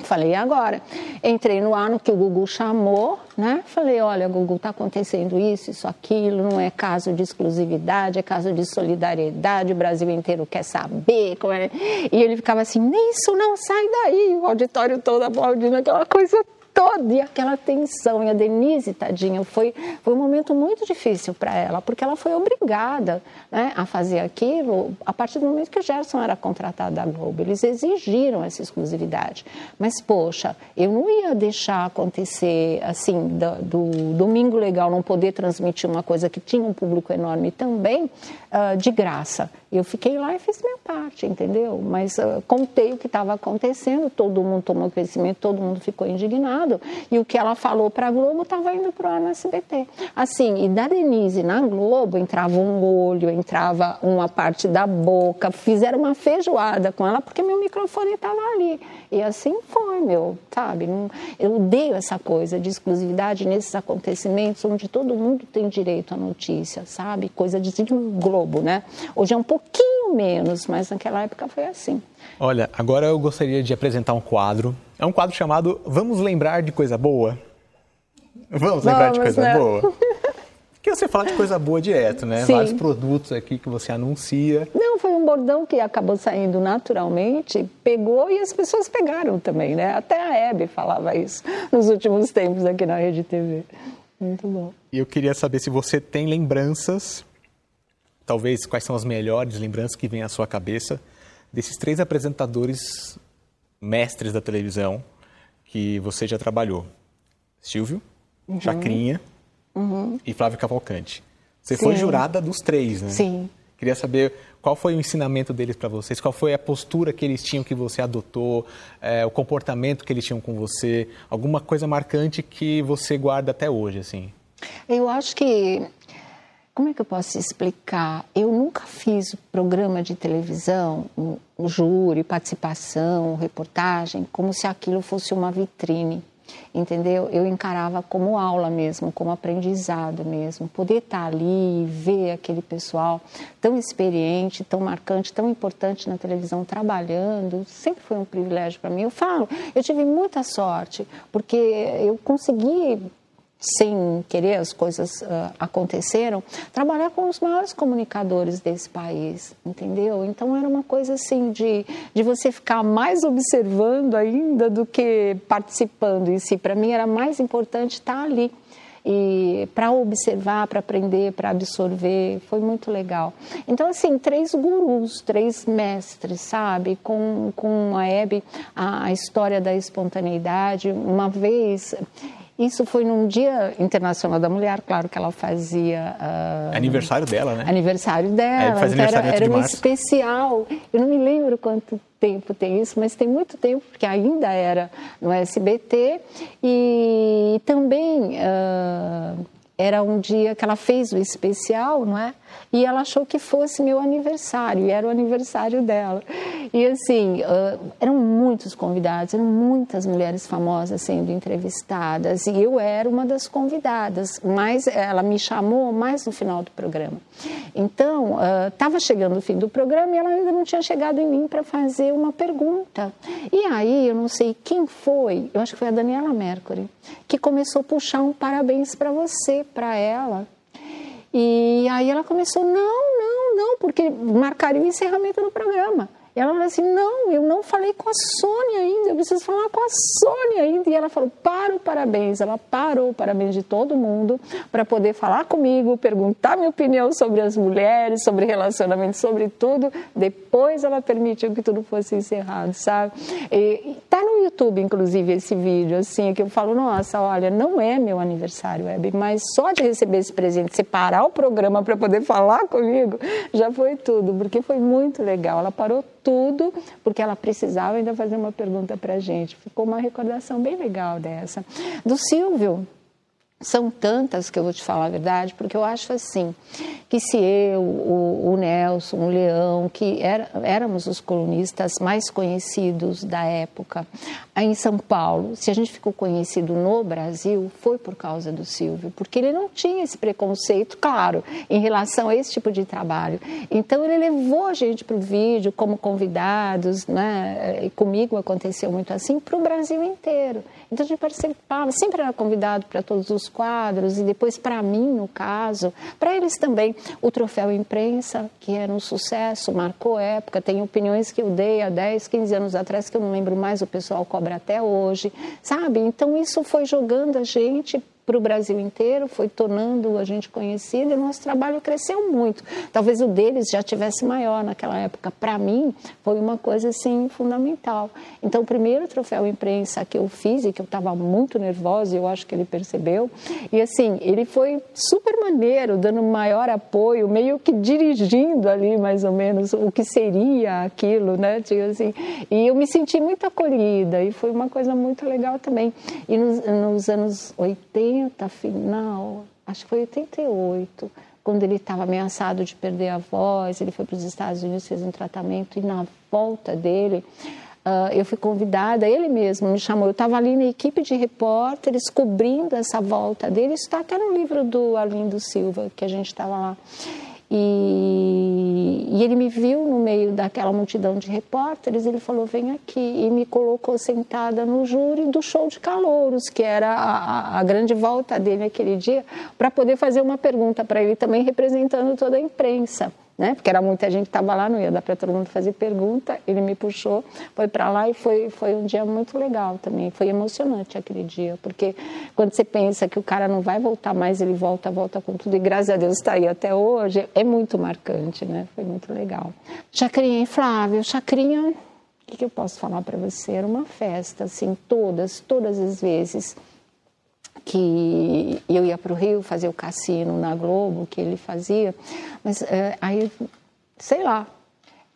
[SPEAKER 3] Falei, agora? Entrei no ar no que o Google chamou, né? Falei, olha, Google, está acontecendo isso, isso, aquilo, não é caso de exclusividade, é caso de solidariedade, o Brasil inteiro quer saber. Como é. E ele ficava assim, isso não sai daí, o auditório todo aplaudindo aquela coisa toda e aquela tensão. E a Denise, tadinha, foi, foi um momento muito difícil para ela, porque ela foi obrigada né, a fazer aquilo a partir do momento que o Gerson era contratado da Globo. Eles exigiram essa exclusividade. Mas, poxa, eu não ia deixar acontecer, assim, do, do Domingo Legal não poder transmitir uma coisa que tinha um público enorme também, uh, de graça. Eu fiquei lá e fiz minha parte, entendeu? Mas uh, contei o que estava acontecendo, todo mundo tomou conhecimento, todo mundo ficou indignado. E o que ela falou para a Globo estava indo para o SBT. Assim, e da Denise na Globo entrava um olho, entrava uma parte da boca, fizeram uma feijoada com ela porque meu microfone estava ali. E assim foi, meu, sabe? Eu odeio essa coisa de exclusividade nesses acontecimentos onde todo mundo tem direito à notícia, sabe? Coisa de, um globo, né? Hoje é um pouquinho menos, mas naquela época foi assim.
[SPEAKER 2] Olha, agora eu gostaria de apresentar um quadro. É um quadro chamado Vamos Lembrar de Coisa Boa? Vamos lembrar Vamos, de coisa né? boa? Porque você fala de coisa boa direto, né? Sim. Vários produtos aqui que você anuncia.
[SPEAKER 3] Não, foi um bordão que acabou saindo naturalmente, pegou e as pessoas pegaram também, né? Até a Hebe falava isso nos últimos tempos aqui na Rede TV. Muito bom.
[SPEAKER 2] E eu queria saber se você tem lembranças talvez quais são as melhores lembranças que vêm à sua cabeça desses três apresentadores mestres da televisão que você já trabalhou: Silvio, uhum. Chacrinha uhum. e Flávio Cavalcante. Você Sim. foi jurada dos três, né?
[SPEAKER 3] Sim.
[SPEAKER 2] Queria saber qual foi o ensinamento deles para vocês, qual foi a postura que eles tinham que você adotou, é, o comportamento que eles tinham com você, alguma coisa marcante que você guarda até hoje, assim.
[SPEAKER 3] Eu acho que como é que eu posso explicar? Eu nunca fiz programa de televisão, um, um júri, participação, reportagem, como se aquilo fosse uma vitrine, entendeu? Eu encarava como aula mesmo, como aprendizado mesmo. Poder estar ali e ver aquele pessoal tão experiente, tão marcante, tão importante na televisão trabalhando, sempre foi um privilégio para mim. Eu falo, eu tive muita sorte, porque eu consegui sem querer as coisas uh, aconteceram, trabalhar com os maiores comunicadores desse país, entendeu? Então era uma coisa assim de, de você ficar mais observando ainda do que participando em si. Para mim era mais importante estar ali e para observar, para aprender, para absorver, foi muito legal. Então, assim, três gurus, três mestres, sabe? Com, com a Hebe, a, a história da espontaneidade. Uma vez Isso foi num Dia Internacional da Mulher, claro que ela fazia.
[SPEAKER 2] Uh, aniversário dela, né?
[SPEAKER 3] Aniversário dela.
[SPEAKER 2] Então
[SPEAKER 3] era era
[SPEAKER 2] um
[SPEAKER 3] especial. Eu não me lembro quanto tempo tem isso, mas tem muito tempo, porque ainda era no SBT. E também uh, era um dia que ela fez o especial, não é? E ela achou que fosse meu aniversário, e era o aniversário dela. E assim, uh, eram muitos convidados, eram muitas mulheres famosas sendo entrevistadas, e eu era uma das convidadas, mas ela me chamou mais no final do programa. Então, estava uh, chegando o fim do programa e ela ainda não tinha chegado em mim para fazer uma pergunta. E aí, eu não sei quem foi, eu acho que foi a Daniela Mercury, que começou a puxar um parabéns para você, para ela. E aí ela começou, não, não, não, porque marcaria o encerramento do programa. E ela falou assim: não, eu não falei com a Sônia ainda, eu preciso falar com a Sônia ainda. E ela falou: para o parabéns. Ela parou o parabéns de todo mundo para poder falar comigo, perguntar minha opinião sobre as mulheres, sobre relacionamento, sobre tudo. Depois ela permitiu que tudo fosse encerrado, sabe? E, tá no YouTube, inclusive, esse vídeo, assim, que eu falo: nossa, olha, não é meu aniversário, Web, mas só de receber esse presente, separar o programa para poder falar comigo, já foi tudo, porque foi muito legal. Ela parou tudo, porque ela precisava ainda fazer uma pergunta para a gente. Ficou uma recordação bem legal dessa. Do Silvio, são tantas que eu vou te falar a verdade, porque eu acho assim, que se eu, o, o Nelson, o Leão, que era, éramos os colunistas mais conhecidos da época em São Paulo, se a gente ficou conhecido no Brasil, foi por causa do Silvio, porque ele não tinha esse preconceito, claro, em relação a esse tipo de trabalho. Então ele levou a gente para o vídeo como convidados, né? e comigo aconteceu muito assim, para o Brasil inteiro. Então a gente participava, sempre era convidado para todos os quadros e depois para mim, no caso, para eles também. O troféu imprensa, que era um sucesso, marcou época. Tem opiniões que eu dei há 10, 15 anos atrás que eu não lembro mais, o pessoal cobra até hoje, sabe? Então isso foi jogando a gente para o Brasil inteiro, foi tornando a gente conhecida e o nosso trabalho cresceu muito. Talvez o deles já tivesse maior naquela época. Para mim, foi uma coisa assim fundamental. Então, o primeiro troféu imprensa que eu fiz e que eu estava muito nervosa, eu acho que ele percebeu, e assim, ele foi super maneiro, dando maior apoio, meio que dirigindo ali mais ou menos o que seria aquilo, né? Tipo assim, e eu me senti muito acolhida e foi uma coisa muito legal também. E nos, nos anos 80, 80, final, acho que foi 88, quando ele estava ameaçado de perder a voz, ele foi para os Estados Unidos, fez um tratamento e na volta dele, uh, eu fui convidada, ele mesmo me chamou, eu estava ali na equipe de repórteres cobrindo essa volta dele, isso está até no livro do Arlindo Silva, que a gente estava lá. E, e, ele me viu no meio daquela multidão de repórteres, ele falou: vem aqui, e me colocou sentada no júri do show de calouros, que era a, a grande volta dele aquele dia, para poder fazer uma pergunta para ele também, representando toda a imprensa né? Porque era muita gente que estava lá, não ia dar para todo mundo fazer pergunta. Ele me puxou, foi para lá e foi foi um dia muito legal também. Foi emocionante aquele dia, porque quando você pensa que o cara não vai voltar mais, ele volta, volta com tudo e graças a Deus está aí até hoje, é muito marcante, né? Foi muito legal. Chacrinha e Flávio, Chacrinha, o que, que eu posso falar para você? Era uma festa, assim, todas, todas as vezes que eu ia para o Rio fazer o cassino na Globo, que ele fazia, mas é, aí, sei lá,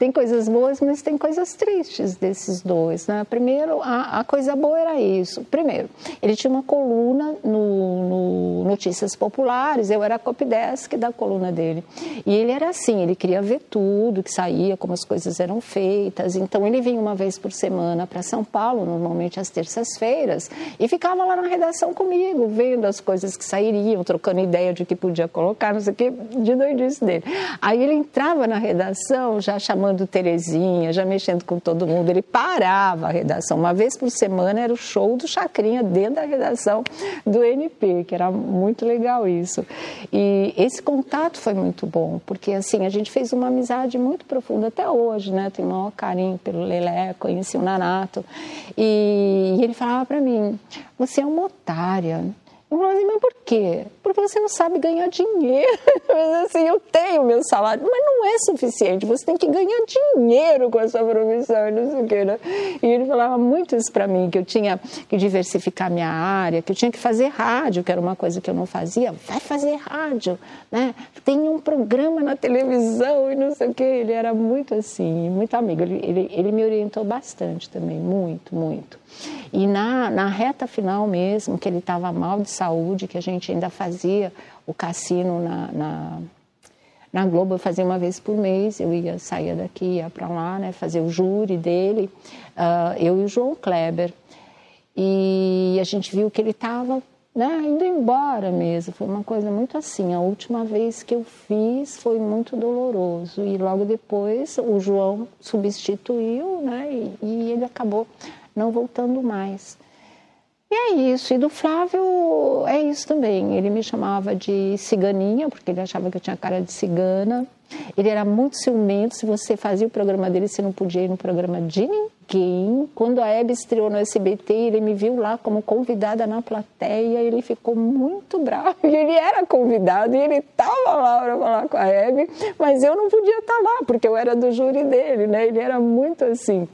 [SPEAKER 3] tem coisas boas, mas tem coisas tristes desses dois. Né? Primeiro, a, a coisa boa era isso. Primeiro, ele tinha uma coluna no, no Notícias Populares, eu era a copydesk da coluna dele. E ele era assim, ele queria ver tudo que saía, como as coisas eram feitas. Então, ele vinha uma vez por semana para São Paulo, normalmente às terças-feiras, e ficava lá na redação comigo, vendo as coisas que sairiam, trocando ideia de que podia colocar, não sei o que, de doidice dele. Aí ele entrava na redação já chamando chamando Terezinha, já mexendo com todo mundo. Ele parava a redação. Uma vez por semana era o show do Chacrinha dentro da redação do NP, que era muito legal isso. E esse contato foi muito bom, porque assim, a gente fez uma amizade muito profunda até hoje, né? Tenho o maior carinho pelo Lelé, conheci o Nanato. E, e ele falava para mim: você é uma otária Falava assim, mas por quê? Porque você não sabe ganhar dinheiro. Mas assim, eu tenho meu salário, mas não é suficiente. Você tem que ganhar dinheiro com a sua profissão, não sei o quê, né? E ele falava muito isso para mim, que eu tinha que diversificar minha área, que eu tinha que fazer rádio, que era uma coisa que eu não fazia. Vai fazer rádio, né? Tem um programa na televisão e não sei o quê. Ele era muito assim, muito amigo. Ele, ele, ele me orientou bastante também, muito, muito. E na, na reta final mesmo, que ele estava mal de saúde, que a gente ainda fazia o cassino na, na, na, Globo, eu fazia uma vez por mês, eu ia, sair daqui, ia para lá, né, fazer o júri dele, uh, eu e o João Kleber. E a gente viu que ele estava né, indo embora mesmo. Foi uma coisa muito assim. A última vez que eu fiz foi muito doloroso. E logo depois o João substituiu, né, e, e ele acabou não voltando mais. E é isso. E do Flávio é isso também. Ele me chamava de ciganinha, porque ele achava que eu tinha cara de cigana. Ele era muito ciumento. Se você fazia o programa dele, você não podia ir no programa de ninguém. Quando a Hebe estreou no SBT, ele me viu lá como convidada na plateia. Ele ficou muito bravo. Ele era convidado e ele estava lá para falar com a Hebe, mas eu não podia estar lá, porque eu era do júri dele, né? Ele era muito assim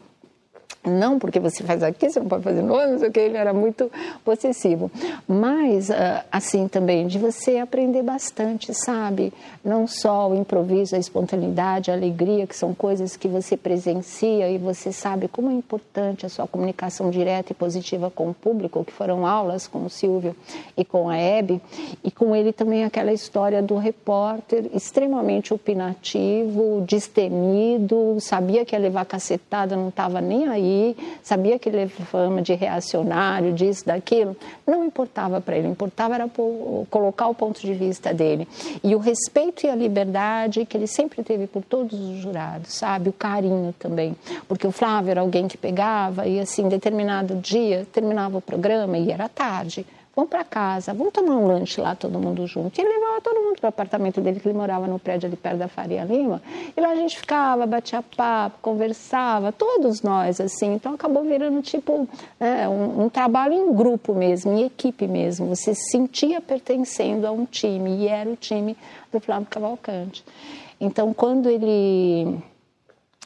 [SPEAKER 3] não porque você faz aqui, você não pode fazer no não sei o que, ele era muito possessivo. Mas, ah, assim também, de você aprender bastante, sabe? Não só o improviso, a espontaneidade, a alegria, que são coisas que você presencia e você sabe como é importante a sua comunicação direta e positiva com o público, que foram aulas com o Silvio e com a Hebe, e com ele também aquela história do repórter extremamente opinativo, destemido, sabia que ia levar cacetada, não estava nem aí sabia que ele levava fama de reacionário, disso, daquilo. Não importava para ele, importava era colocar o ponto de vista dele. E o respeito e a liberdade que ele sempre teve por todos os jurados, sabe? O carinho também. Porque o Flávio era alguém que pegava e, assim, determinado dia, terminava o programa e era tarde vamos para casa, vamos tomar um lanche lá todo mundo junto. E ele levava todo mundo para o apartamento dele, que ele morava no prédio ali perto da Faria Lima. E lá a gente ficava, batia papo, conversava, todos nós, assim. Então acabou virando tipo é, um, um, trabalho em grupo mesmo, em equipe mesmo. Você se sentia pertencendo a um time, e era o time do Flávio Cavalcante. Então quando ele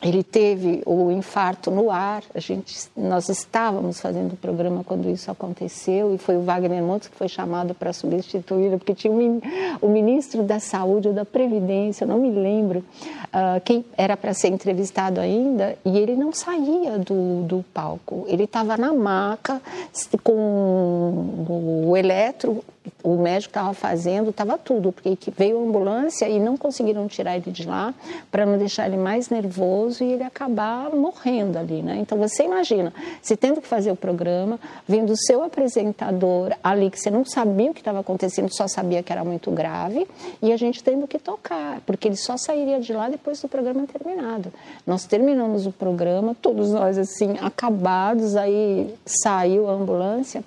[SPEAKER 3] ele teve o infarto no ar. A gente, nós estávamos fazendo o programa quando isso aconteceu e foi o Wagner Montes que foi chamado para substituí-lo, porque tinha um, o ministro da Saúde ou da Previdência, não me lembro, uh, quem era para ser entrevistado ainda, e ele não saía do, do palco. Ele estava na maca com o eletro o médico estava fazendo, estava tudo, porque veio a ambulância e não conseguiram tirar ele de lá para não deixar ele mais nervoso e ele acabar morrendo ali, né? Então você imagina, se tendo que fazer o programa, vendo o seu apresentador ali que você não sabia o que estava acontecendo, só sabia que era muito grave, e a gente tendo que tocar, porque ele só sairia de lá depois do programa terminado. Nós terminamos o programa, todos nós assim acabados, aí saiu a ambulância.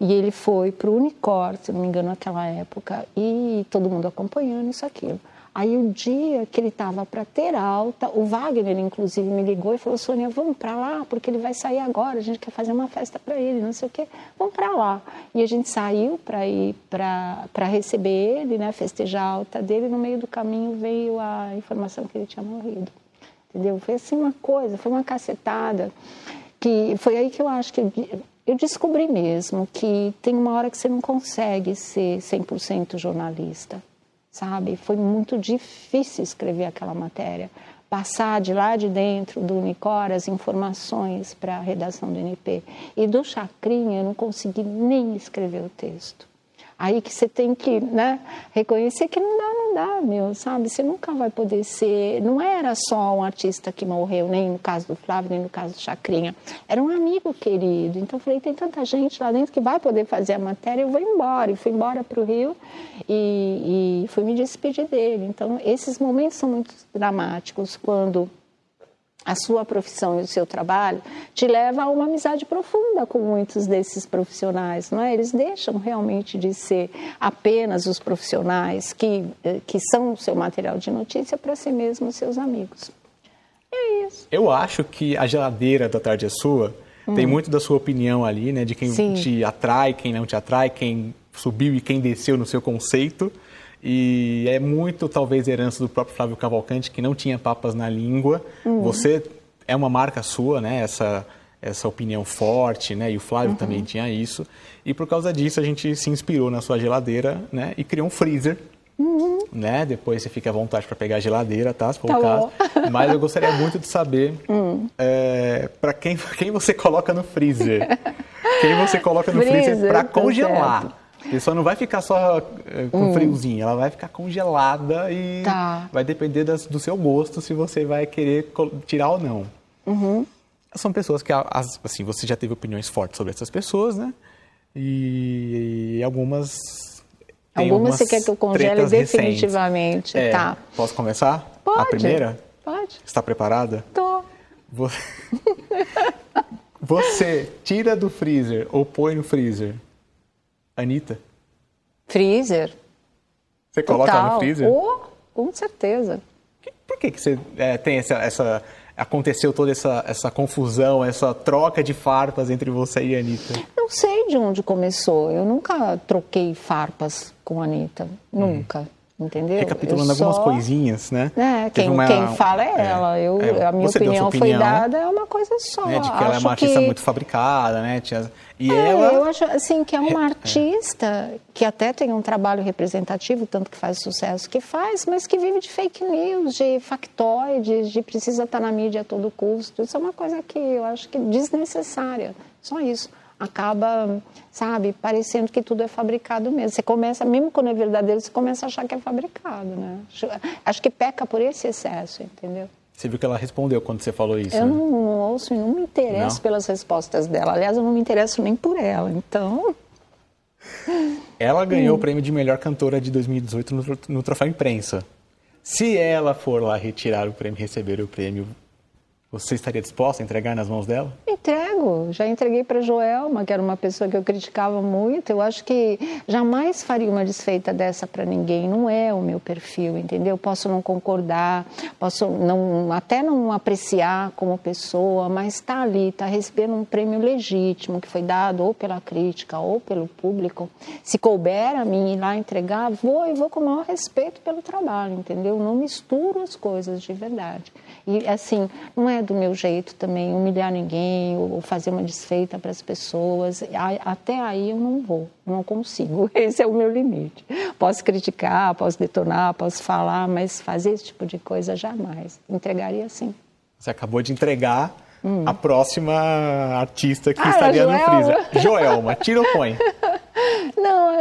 [SPEAKER 3] E ele foi para o Unicor, se não me engano, naquela época, e todo mundo acompanhando isso aquilo. Aí o dia que ele estava para ter alta, o Wagner inclusive me ligou e falou: Sônia, vamos para lá, porque ele vai sair agora, a gente quer fazer uma festa para ele, não sei o quê, vamos para lá. E a gente saiu para ir para receber ele, né, festejar a alta dele. No meio do caminho veio a informação que ele tinha morrido. Entendeu? Foi assim uma coisa, foi uma cacetada. Que foi aí que eu acho que eu descobri mesmo que tem uma hora que você não consegue ser 100% jornalista, sabe? Foi muito difícil escrever aquela matéria, passar de lá de dentro do Unicor as informações para a redação do NP. E do Chacrinha eu não consegui nem escrever o texto. Aí que você tem que né, reconhecer que não dá, não dá, meu, sabe? Você nunca vai poder ser. Não era só um artista que morreu, nem no caso do Flávio, nem no caso do Chacrinha. Era um amigo querido. Então eu falei: tem tanta gente lá dentro que vai poder fazer a matéria, eu vou embora. E fui embora para o Rio e, e fui me despedir dele. Então esses momentos são muito dramáticos quando a sua profissão e o seu trabalho te leva a uma amizade profunda com muitos desses profissionais, não é? Eles deixam realmente de ser apenas os profissionais que, eh, que são o seu material de notícia para ser mesmo seus amigos. É isso.
[SPEAKER 2] Eu acho que a geladeira da tarde é sua hum. tem muito da sua opinião ali, né? De quem Sim. te atrai, quem não te atrai, quem subiu e quem desceu no seu conceito. E é muito, talvez, herança do próprio Flávio Cavalcante, que não tinha papas na língua. Uhum. Você é uma marca sua, né? Essa, essa opinião forte, né? E o Flávio uhum. também tinha isso. E por causa disso, a gente se inspirou na sua geladeira, né? E criou um freezer. Uhum. Né? Depois você fica à vontade para pegar a geladeira, tá? Se for tá o caso. Mas eu gostaria muito de saber hum. é, para quem, quem você coloca no freezer. quem você coloca no freezer, freezer para tá congelar. Certo. A pessoa não vai ficar só é, com hum. friozinho, ela vai ficar congelada e tá. vai depender das, do seu gosto se você vai querer tirar ou não. Uhum. São pessoas que, assim, você já teve opiniões fortes sobre essas pessoas, né? E, e algumas.
[SPEAKER 3] Algumas você quer que eu congele definitivamente.
[SPEAKER 2] É,
[SPEAKER 3] tá.
[SPEAKER 2] Posso começar?
[SPEAKER 3] Pode.
[SPEAKER 2] A primeira?
[SPEAKER 3] Pode.
[SPEAKER 2] Está preparada?
[SPEAKER 3] Tô.
[SPEAKER 2] Você... você tira do freezer ou põe no freezer? Anitta?
[SPEAKER 3] Freezer.
[SPEAKER 2] Você coloca Total. no freezer?
[SPEAKER 3] Oh, com certeza.
[SPEAKER 2] Por que, que você é, tem essa, essa aconteceu toda essa, essa confusão, essa troca de farpas entre você e a Anitta?
[SPEAKER 3] Não sei de onde começou. Eu nunca troquei farpas com a Anitta. Nunca. Hum. Entendeu?
[SPEAKER 2] Recapitulando
[SPEAKER 3] só...
[SPEAKER 2] algumas coisinhas, né?
[SPEAKER 3] É, quem, uma... quem fala é, é ela. Eu, é, a minha opinião, opinião, foi dada, é uma coisa só.
[SPEAKER 2] Né, de que ela é uma artista muito fabricada, né?
[SPEAKER 3] E é, ela... Eu acho assim que é uma é, artista que até tem um trabalho representativo, tanto que faz sucesso que faz, mas que vive de fake news, de factoides, de precisa estar na mídia a todo custo. Isso é uma coisa que eu acho que desnecessária. Só isso acaba, sabe, parecendo que tudo é fabricado mesmo. Você começa, mesmo quando é verdadeiro, você começa a achar que é fabricado, né? Acho que peca por esse excesso, entendeu?
[SPEAKER 2] Você viu que ela respondeu quando você falou isso?
[SPEAKER 3] Eu
[SPEAKER 2] né?
[SPEAKER 3] não, não, ouço e não me interesso não? pelas respostas dela. Aliás, eu não me interesso nem por ela, então...
[SPEAKER 2] Ela ganhou hum. o prêmio de melhor cantora de 2018 no, no Troféu Imprensa. Se ela for lá retirar o prêmio, receber o prêmio, você estaria disposta a entregar nas mãos dela?
[SPEAKER 3] Entrego. Já entreguei para Joelma, que era uma pessoa que eu criticava muito. Eu acho que jamais faria uma desfeita dessa para ninguém. Não é o meu perfil, entendeu? Posso não concordar, posso não, até não apreciar como pessoa, mas está ali, está recebendo um prêmio legítimo que foi dado ou pela crítica ou pelo público. Se couber a mim ir lá entregar, vou e vou com o maior respeito pelo trabalho, entendeu? Não misturo as coisas de verdade. E assim, não é do meu jeito também humilhar ninguém ou fazer uma desfeita para as pessoas. Até aí eu não vou, não consigo. Esse é o meu limite. Posso criticar, posso detonar, posso falar, mas fazer esse tipo de coisa jamais. Entregaria sim.
[SPEAKER 2] Você acabou de entregar hum. a próxima artista que ah, estaria no freezer. Joelma, tira ou põe?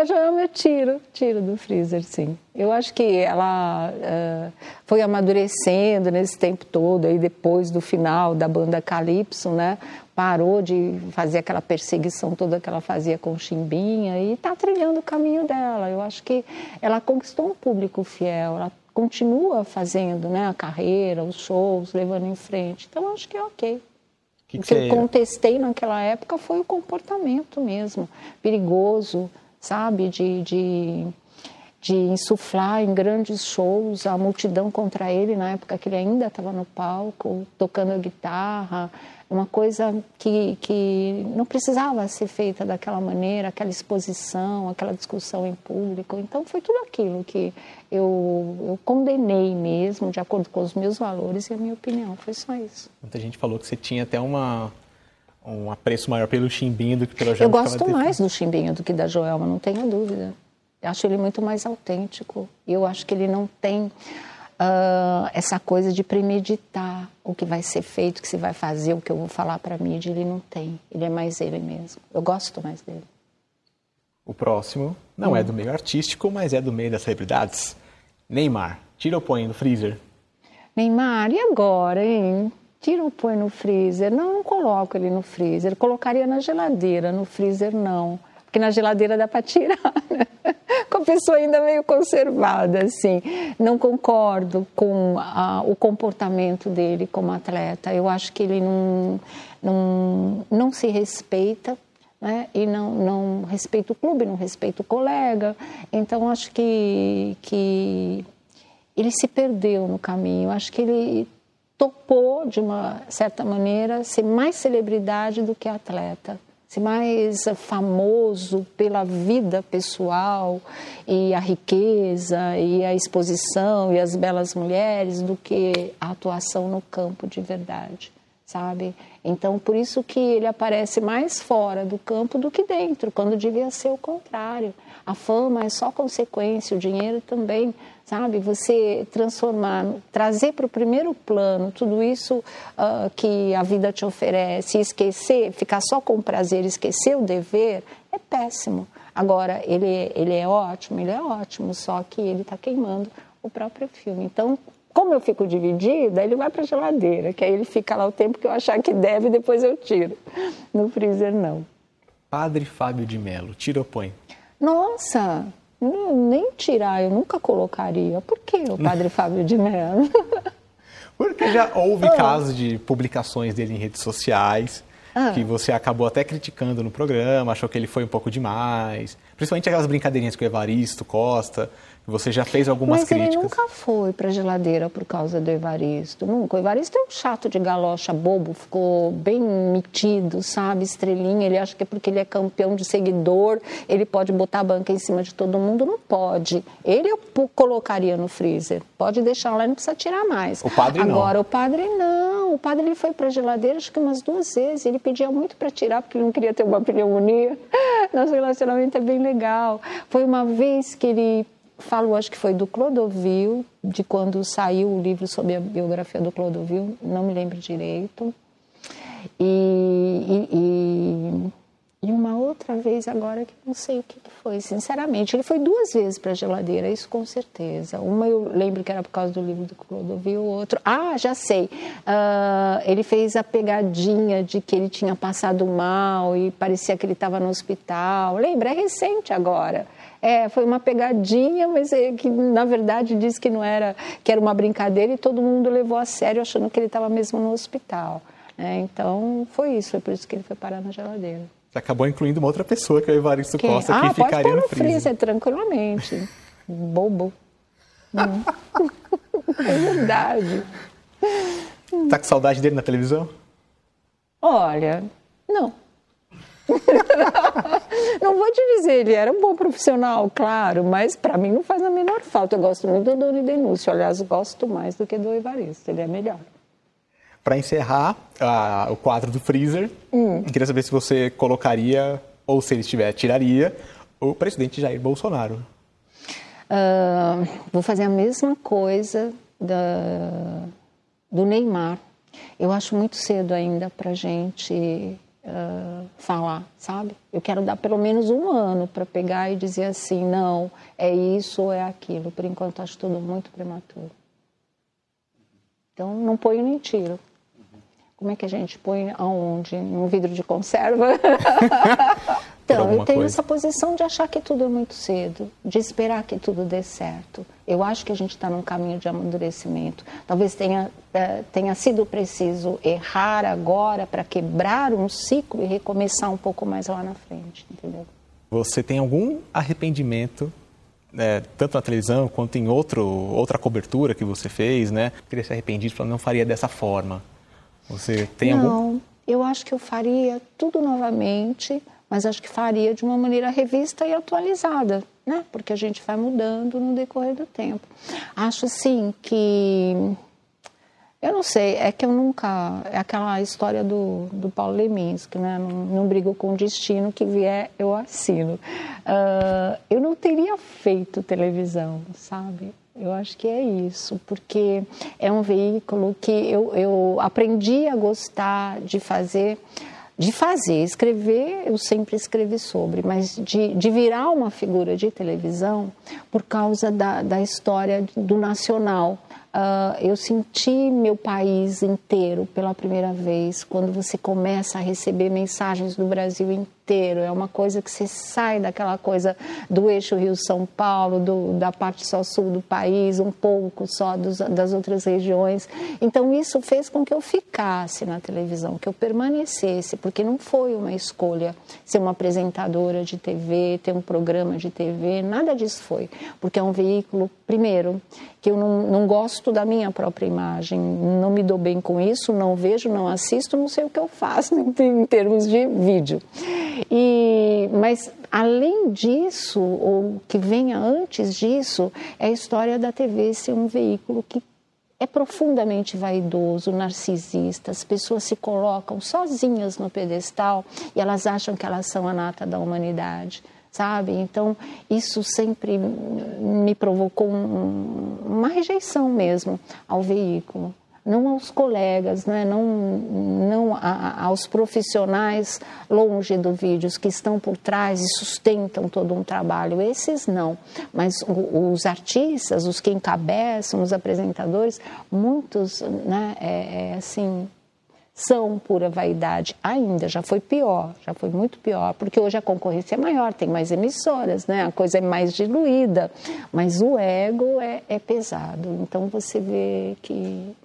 [SPEAKER 3] Não, a Joelma eu tiro, tiro do freezer, sim. Eu acho que ela uh, foi amadurecendo nesse tempo todo, aí depois do final da banda Calypso, né? Parou de fazer aquela perseguição toda que ela fazia com Chimbinha e está trilhando o caminho dela. Eu acho que ela conquistou um público fiel, ela continua fazendo né, a carreira, os shows, levando em frente. Então, acho que é ok. Que o que, que eu contestei naquela época foi o comportamento mesmo, perigoso, sabe? De, de, de insuflar em grandes shows a multidão contra ele, na época que ele ainda estava no palco, tocando a guitarra, uma coisa que, que não precisava ser feita daquela maneira, aquela exposição, aquela discussão em público. Então foi tudo aquilo que eu, eu condenei mesmo, de acordo com os meus valores e a minha opinião. Foi só isso.
[SPEAKER 2] Muita gente falou que você tinha até uma, um apreço maior pelo Chimbinho do que pela Joelma.
[SPEAKER 3] Eu gosto mais do Chimbinho do que da Joelma, não tenha dúvida. Eu acho ele muito mais autêntico. E eu acho que ele não tem uh, essa coisa de premeditar o que vai ser feito, o que se vai fazer, o que eu vou falar para a mídia. Ele não tem. Ele é mais ele mesmo. Eu gosto mais dele.
[SPEAKER 2] O próximo não hum. é do meio artístico, mas é do meio das celebridades. Neymar. Tira ou põe no freezer?
[SPEAKER 3] Neymar, e agora, hein? Tira ou põe no freezer? Não, não coloco ele no freezer. Colocaria na geladeira, no freezer não. Porque na geladeira dá para tirar, né? com a pessoa ainda meio conservada, assim. Não concordo com a, o comportamento dele como atleta. Eu acho que ele não, não, não se respeita. Né? E não, não respeita o clube, não respeita o colega. Então, acho que, que ele se perdeu no caminho. Acho que ele topou, de uma certa maneira, ser mais celebridade do que atleta ser mais famoso pela vida pessoal e a riqueza e a exposição e as belas mulheres do que a atuação no campo de verdade, sabe? Então, por isso que ele aparece mais fora do campo do que dentro, quando devia ser o contrário. A fama é só consequência, o dinheiro também sabe? Você transformar, trazer para o primeiro plano tudo isso uh, que a vida te oferece, esquecer, ficar só com prazer, esquecer o dever, é péssimo. Agora, ele, ele é ótimo, ele é ótimo, só que ele está queimando o próprio filme. Então, como eu fico dividida, ele vai para a geladeira, que aí ele fica lá o tempo que eu achar que deve e depois eu tiro. No freezer, não.
[SPEAKER 2] Padre Fábio de Mello, tira ou põe?
[SPEAKER 3] Nossa, nem tirar, eu nunca colocaria. Por que o padre Fábio de Mello?
[SPEAKER 2] Porque já houve ah. casos de publicações dele em redes sociais ah. que você acabou até criticando no programa, achou que ele foi um pouco demais. Principalmente aquelas brincadeirinhas com o Evaristo Costa, você já fez algumas
[SPEAKER 3] Mas
[SPEAKER 2] críticas.
[SPEAKER 3] Mas ele nunca foi para a geladeira por causa do Evaristo, nunca. O Evaristo é um chato de galocha, bobo, ficou bem metido, sabe, estrelinha. Ele acha que é porque ele é campeão de seguidor, ele pode botar a banca em cima de todo mundo. Não pode. Ele eu colocaria no freezer. Pode deixar lá, não precisa tirar mais.
[SPEAKER 2] O padre
[SPEAKER 3] Agora,
[SPEAKER 2] não.
[SPEAKER 3] Agora, o padre não. O padre ele foi para a geladeira acho que umas duas vezes. Ele pedia muito para tirar porque ele não queria ter uma pneumonia. Nosso relacionamento é bem legal. Foi uma vez que ele falo, acho que foi do Clodovil, de quando saiu o livro sobre a biografia do Clodovil, não me lembro direito. E, e, e uma outra vez agora que não sei o que foi, sinceramente. Ele foi duas vezes para a geladeira, isso com certeza. Uma eu lembro que era por causa do livro do Clodovil, o outro... Ah, já sei. Uh, ele fez a pegadinha de que ele tinha passado mal e parecia que ele estava no hospital. Lembra? É recente agora. É, foi uma pegadinha, mas é que na verdade disse que não era, que era uma brincadeira e todo mundo levou a sério achando que ele estava mesmo no hospital. Né? Então foi isso, foi por isso que ele foi parar na geladeira.
[SPEAKER 2] Acabou incluindo uma outra pessoa que é o Evaristo Quem? Costa, que ah, ficaria
[SPEAKER 3] pode
[SPEAKER 2] no freezer. freezer
[SPEAKER 3] tranquilamente. Bobo. Hum. é verdade.
[SPEAKER 2] Tá com saudade dele na televisão?
[SPEAKER 3] Olha, não. não vou te dizer, ele era um bom profissional, claro, mas para mim não faz a menor falta. Eu gosto muito do Doni Denúncio, aliás, gosto mais do que do Evaristo, ele é melhor.
[SPEAKER 2] Para encerrar uh, o quadro do Freezer, hum. queria saber se você colocaria, ou se ele estiver, tiraria, o presidente Jair Bolsonaro.
[SPEAKER 3] Uh, vou fazer a mesma coisa da, do Neymar. Eu acho muito cedo ainda para gente uh, falar, sabe? Eu quero dar pelo menos um ano para pegar e dizer assim, não, é isso ou é aquilo. Por enquanto acho tudo muito prematuro. Então não ponho nem tiro. Como é que a gente põe aonde? Num vidro de conserva? Então, eu tenho coisa. essa posição de achar que tudo é muito cedo, de esperar que tudo dê certo. Eu acho que a gente está num caminho de amadurecimento. Talvez tenha, é, tenha sido preciso errar agora para quebrar um ciclo e recomeçar um pouco mais lá na frente, entendeu?
[SPEAKER 2] Você tem algum arrependimento, é, tanto na televisão quanto em outro, outra cobertura que você fez, né? Teria se arrependido, falando, não faria dessa forma. Você tem
[SPEAKER 3] não,
[SPEAKER 2] algum?
[SPEAKER 3] Não, eu acho que eu faria tudo novamente mas acho que faria de uma maneira revista e atualizada, né? Porque a gente vai mudando no decorrer do tempo. Acho sim que eu não sei, é que eu nunca. É aquela história do, do Paulo Leminski, né? Não, não brigo com o destino, que vier eu assino. Uh, eu não teria feito televisão, sabe? Eu acho que é isso, porque é um veículo que eu, eu aprendi a gostar de fazer de fazer. Escrever, eu sempre escrevi sobre, mas de, de virar uma figura de televisão por causa da, da história do nacional. Uh, eu senti meu país inteiro pela primeira vez quando você começa a receber mensagens do Brasil inteiro inteiro, é uma coisa que você sai daquela coisa do eixo Rio-São Paulo, do, da parte só sul do país, um pouco só dos, das outras regiões. Então isso fez com que eu ficasse na televisão, que eu permanecesse, porque não foi uma escolha ser uma apresentadora de TV, ter um programa de TV, nada disso foi, porque é um veículo, primeiro, que eu não, não gosto da minha própria imagem, não me dou bem com isso, não vejo, não assisto, não sei o que eu faço em termos de vídeo. E, mas além disso, ou que venha antes disso, é a história da TV ser um veículo que é profundamente vaidoso, narcisista. As pessoas se colocam sozinhas no pedestal e elas acham que elas são a nata da humanidade sabe? Então, isso sempre me provocou um, uma rejeição mesmo ao veículo. Não aos colegas, né? não, não a, aos profissionais longe do vídeo, que estão por trás e sustentam todo um trabalho. Esses não. Mas os artistas, os que encabeçam, os apresentadores, muitos, né, é, é assim, são pura vaidade ainda, já foi pior, já foi muito pior, porque hoje a concorrência é maior, tem mais emissoras, né? a coisa é mais diluída, mas o ego é, é pesado, então você vê que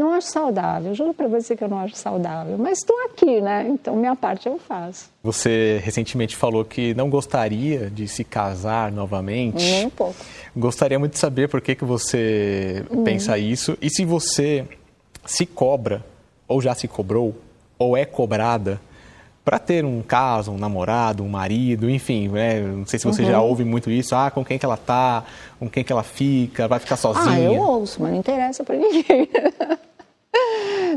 [SPEAKER 3] não acho saudável, juro para você que eu não acho saudável, mas estou aqui, né? Então minha parte eu faço.
[SPEAKER 2] Você recentemente falou que não gostaria de se casar novamente.
[SPEAKER 3] Nem um pouco.
[SPEAKER 2] Gostaria muito de saber por que, que você hum. pensa isso e se você se cobra ou já se cobrou, ou é cobrada para ter um caso, um namorado, um marido, enfim, né? não sei se você uhum. já ouve muito isso, ah, com quem que ela tá, com quem que ela fica, vai ficar sozinha.
[SPEAKER 3] Ah, eu ouço, mas não interessa para ninguém.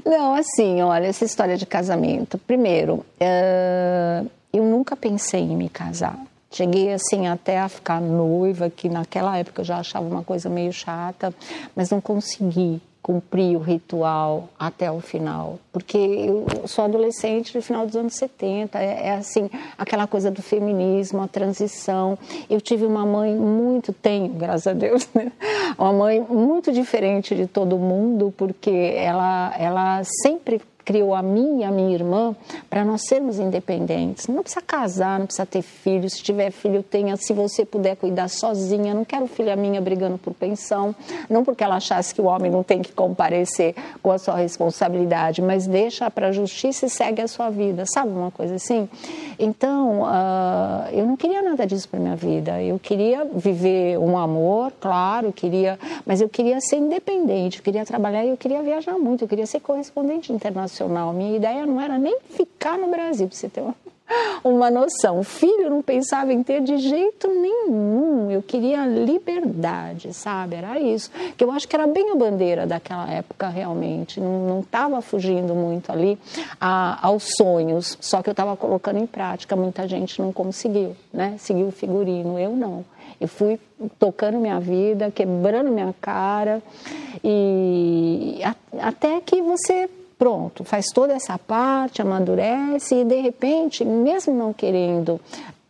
[SPEAKER 3] não, assim, olha, essa história de casamento. Primeiro, uh, eu nunca pensei em me casar. Cheguei assim até a ficar noiva, que naquela época eu já achava uma coisa meio chata, mas não consegui cumprir o ritual até o final, porque eu sou adolescente no final dos anos 70, é, é, assim, aquela coisa do feminismo, a transição. Eu tive uma mãe muito, tenho, graças a Deus, né? uma mãe muito diferente de todo mundo, porque ela, ela sempre criou a mim e a minha irmã para nós sermos independentes. Não precisa casar, não precisa ter filho. Se tiver filho, tenha. Se você puder cuidar sozinha. Não quero filha minha brigando por pensão. Não porque ela achasse que o homem não tem que comparecer com a sua responsabilidade, mas deixa para a justiça e segue a sua vida. Sabe uma coisa assim? Então, uh, eu não queria nada disso para minha vida. Eu queria viver um amor, claro, queria, mas eu queria ser independente. Eu queria trabalhar eu queria viajar muito. Eu queria ser correspondente internacional Minha ideia não era nem ficar no Brasil, para você ter uma, uma noção. O filho não pensava em ter de jeito nenhum. Eu queria liberdade, sabe? Era isso. Que eu acho que era bem a bandeira daquela época, realmente. Não estava fugindo muito ali a, aos sonhos, só que eu estava colocando em prática. Muita gente não conseguiu, né? Seguiu o figurino, eu não. Eu fui tocando minha vida, quebrando minha cara e até que você pronto, faz toda essa parte, amadurece e de repente, mesmo não querendo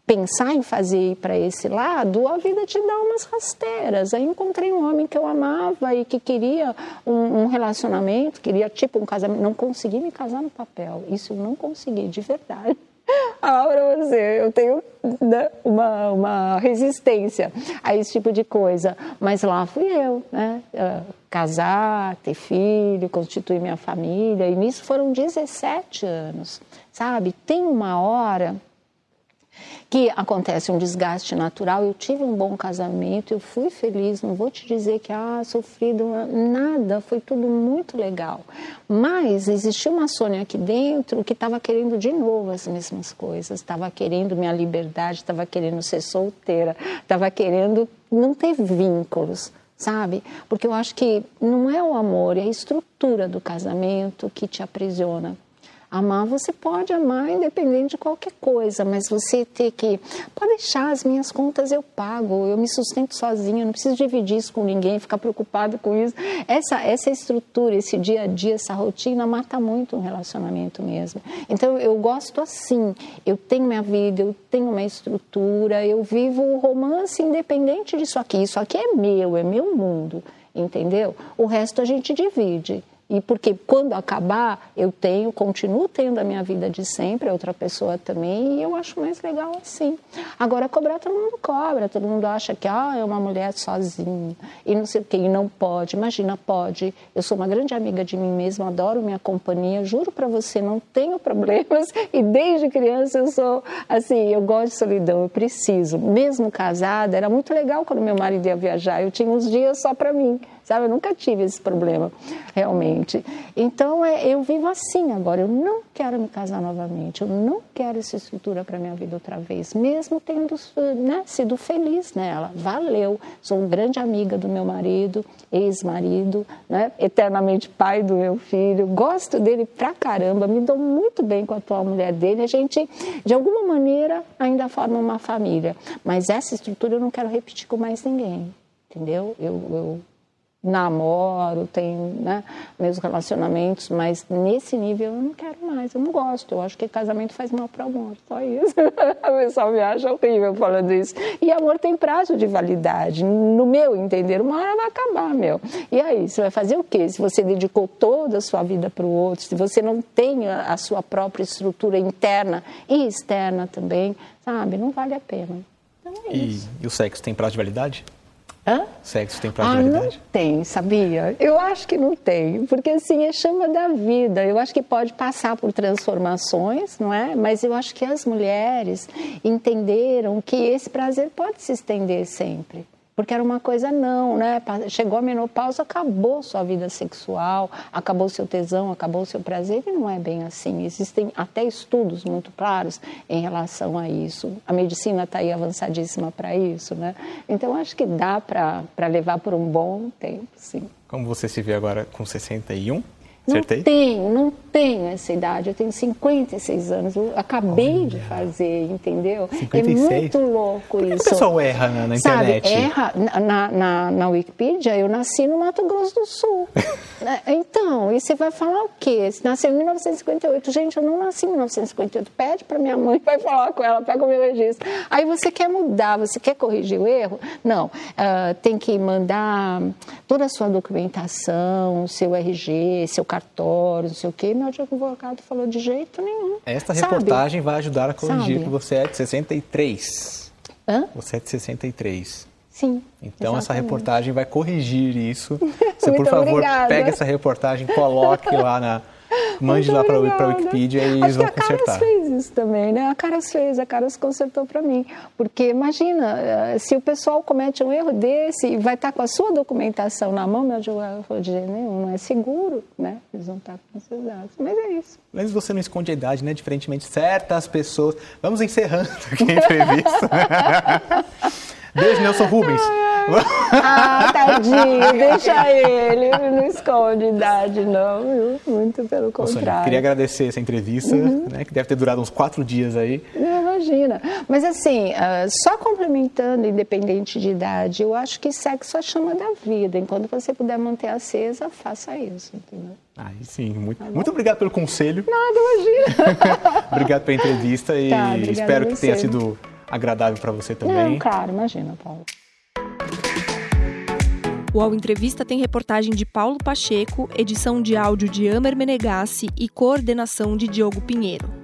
[SPEAKER 3] pensar em fazer para esse lado, a vida te dá umas rasteiras. Aí encontrei um homem que eu amava e que queria um, um relacionamento, queria tipo um casamento. Não consegui me casar no papel. Isso eu não consegui, de verdade. Ah, para você, eu tenho né, uma, uma resistência a esse tipo de coisa. Mas lá fui eu, né? Casar, ter filho, constituir minha família. E nisso foram 17 anos, sabe? Tem uma hora que acontece um desgaste natural. Eu tive um bom casamento, eu fui feliz, não vou te dizer que ah, sofrido nada, foi tudo muito legal. Mas existia uma Sônia aqui dentro que estava querendo de novo as mesmas coisas, estava querendo minha liberdade, estava querendo ser solteira, estava querendo não ter vínculos sabe? Porque eu acho que não é o amor, é a estrutura do casamento que te aprisiona. Amar você pode amar independente de qualquer coisa, mas você ter que. Pode deixar, as minhas contas eu pago, eu me sustento sozinha, não preciso dividir isso com ninguém, ficar preocupado com isso. Essa, essa estrutura, esse dia a dia, essa rotina mata muito um relacionamento mesmo. Então eu gosto assim, eu tenho minha vida, eu tenho uma estrutura, eu vivo o romance independente disso aqui. Isso aqui é meu, é meu mundo entendeu? O resto a gente divide. E porque quando acabar, eu tenho, continuo tendo a minha vida de sempre, a outra pessoa também, e eu acho mais legal assim. Agora, cobrar todo mundo cobra, todo mundo acha que ah, é uma mulher sozinha e não sei o que, e não pode. Imagina, pode. Eu sou uma grande amiga de mim mesma, adoro minha companhia, juro para você, não tenho problemas e desde criança eu sou assim, eu gosto de solidão, eu preciso. Mesmo casada, era muito legal quando meu marido ia viajar, eu tinha uns dias só para mim sabe? Eu nunca tive esse problema, realmente. Então, é, eu vivo assim agora. Eu não quero me casar novamente. Eu não quero essa estrutura para minha vida outra vez, mesmo tendo né, sido feliz nela. Valeu. Sou uma grande amiga do meu marido, ex-marido, né? eternamente pai do meu filho. Gosto dele pra caramba. Me dou muito bem com a atual mulher dele. A gente, de alguma maneira, ainda forma uma família. Mas essa estrutura eu não quero repetir com mais ninguém entendeu? Eu, eu namoro, tenho né, meus relacionamentos, mas nesse nível eu não quero mais, eu não gosto. Eu acho que casamento faz mal para o amor, só isso. a pessoa me acha horrível falando isso. E amor tem prazo de validade, no meu entender, uma hora vai acabar, meu. E aí, você vai fazer o quê? Se você dedicou toda a sua vida para o outro, se você não tem a, sua própria estrutura interna e externa também, sabe? Não vale a pena. Então é
[SPEAKER 2] e, e o sexo tem prazo de validade?
[SPEAKER 3] Hã?
[SPEAKER 2] Sexo tem prazo ah?
[SPEAKER 3] Não tem, sabia? Eu acho que não tem, porque assim é chama da vida. Eu acho que pode passar por transformações, não é? Mas eu acho que as mulheres entenderam que esse prazer pode se estender sempre porque era uma coisa não, né? Chegou a menopausa, acabou sua vida sexual, acabou seu tesão, acabou seu prazer, e não é bem assim. Existem até estudos muito claros em relação a isso. A medicina está aí avançadíssima para isso, né? Então acho que dá para levar por um bom tempo, sim.
[SPEAKER 2] Como você se vê agora com 61?
[SPEAKER 3] Não tenho, não tenho essa idade. Eu tenho 56 anos. Eu acabei Olha. de fazer, entendeu? 56? É muito louco
[SPEAKER 2] Por
[SPEAKER 3] que
[SPEAKER 2] isso. o pessoal erra na, na internet?
[SPEAKER 3] Sabe, erra. Na, na, na Wikipedia, eu nasci no Mato Grosso do Sul. Né? então, e você vai falar o quê? Você nasceu em 1958. Gente, eu não nasci em 1958. Pede para minha mãe, vai falar com ela, pega o meu registro. Aí você quer mudar, você quer corrigir o erro? Não. Uh, tem que mandar toda a sua documentação, seu RG, seu cartório, não sei o quê. Meu advogado falou de jeito nenhum.
[SPEAKER 2] Esta reportagem vai ajudar a corrigir Sabe? que você é de 63.
[SPEAKER 3] Hã?
[SPEAKER 2] Você é de 63.
[SPEAKER 3] Sim.
[SPEAKER 2] Então exatamente. essa reportagem vai corrigir isso. Você, por favor, obrigada. pegue essa reportagem, coloque lá na, Mande lá para a Wikipedia e
[SPEAKER 3] eles
[SPEAKER 2] vão consertar.
[SPEAKER 3] A Caras fez isso também, né? A Caras fez, a Caras consertou para mim. Porque imagina, eh, se o pessoal comete um erro desse e vai estar tá com a sua documentação na mão, meu advogado falou de jeito nenhum, não é seguro, né? Eles vão estar tá com seus dados. Mas é isso.
[SPEAKER 2] Mas você não esconde a idade, né? Diferentemente de certas pessoas. Vamos encerrando aqui a entrevista. Beijo, Nelson Rubens.
[SPEAKER 3] Ah, tadinho, deixa ele. Não esconde idade, não, viu? Muito pelo contrário. Sônia,
[SPEAKER 2] queria agradecer essa entrevista, uhum. né, que deve ter durado uns quatro dias aí.
[SPEAKER 3] Imagina. Mas assim, uh, só complementando, independente de idade, eu acho que sexo é a chama da vida. Enquanto você puder manter acesa, faça isso, entendeu?
[SPEAKER 2] Aí sim, muito, tá muito obrigado pelo conselho.
[SPEAKER 3] Nada, imagina.
[SPEAKER 2] obrigado pela entrevista e tá, espero que tenha sido agradável para você também.
[SPEAKER 3] Não, claro, imagina, Paulo.
[SPEAKER 1] O Ao Entrevista tem reportagem de Paulo Pacheco, edição de áudio de Amer Menegassi e coordenação de Diogo Pinheiro.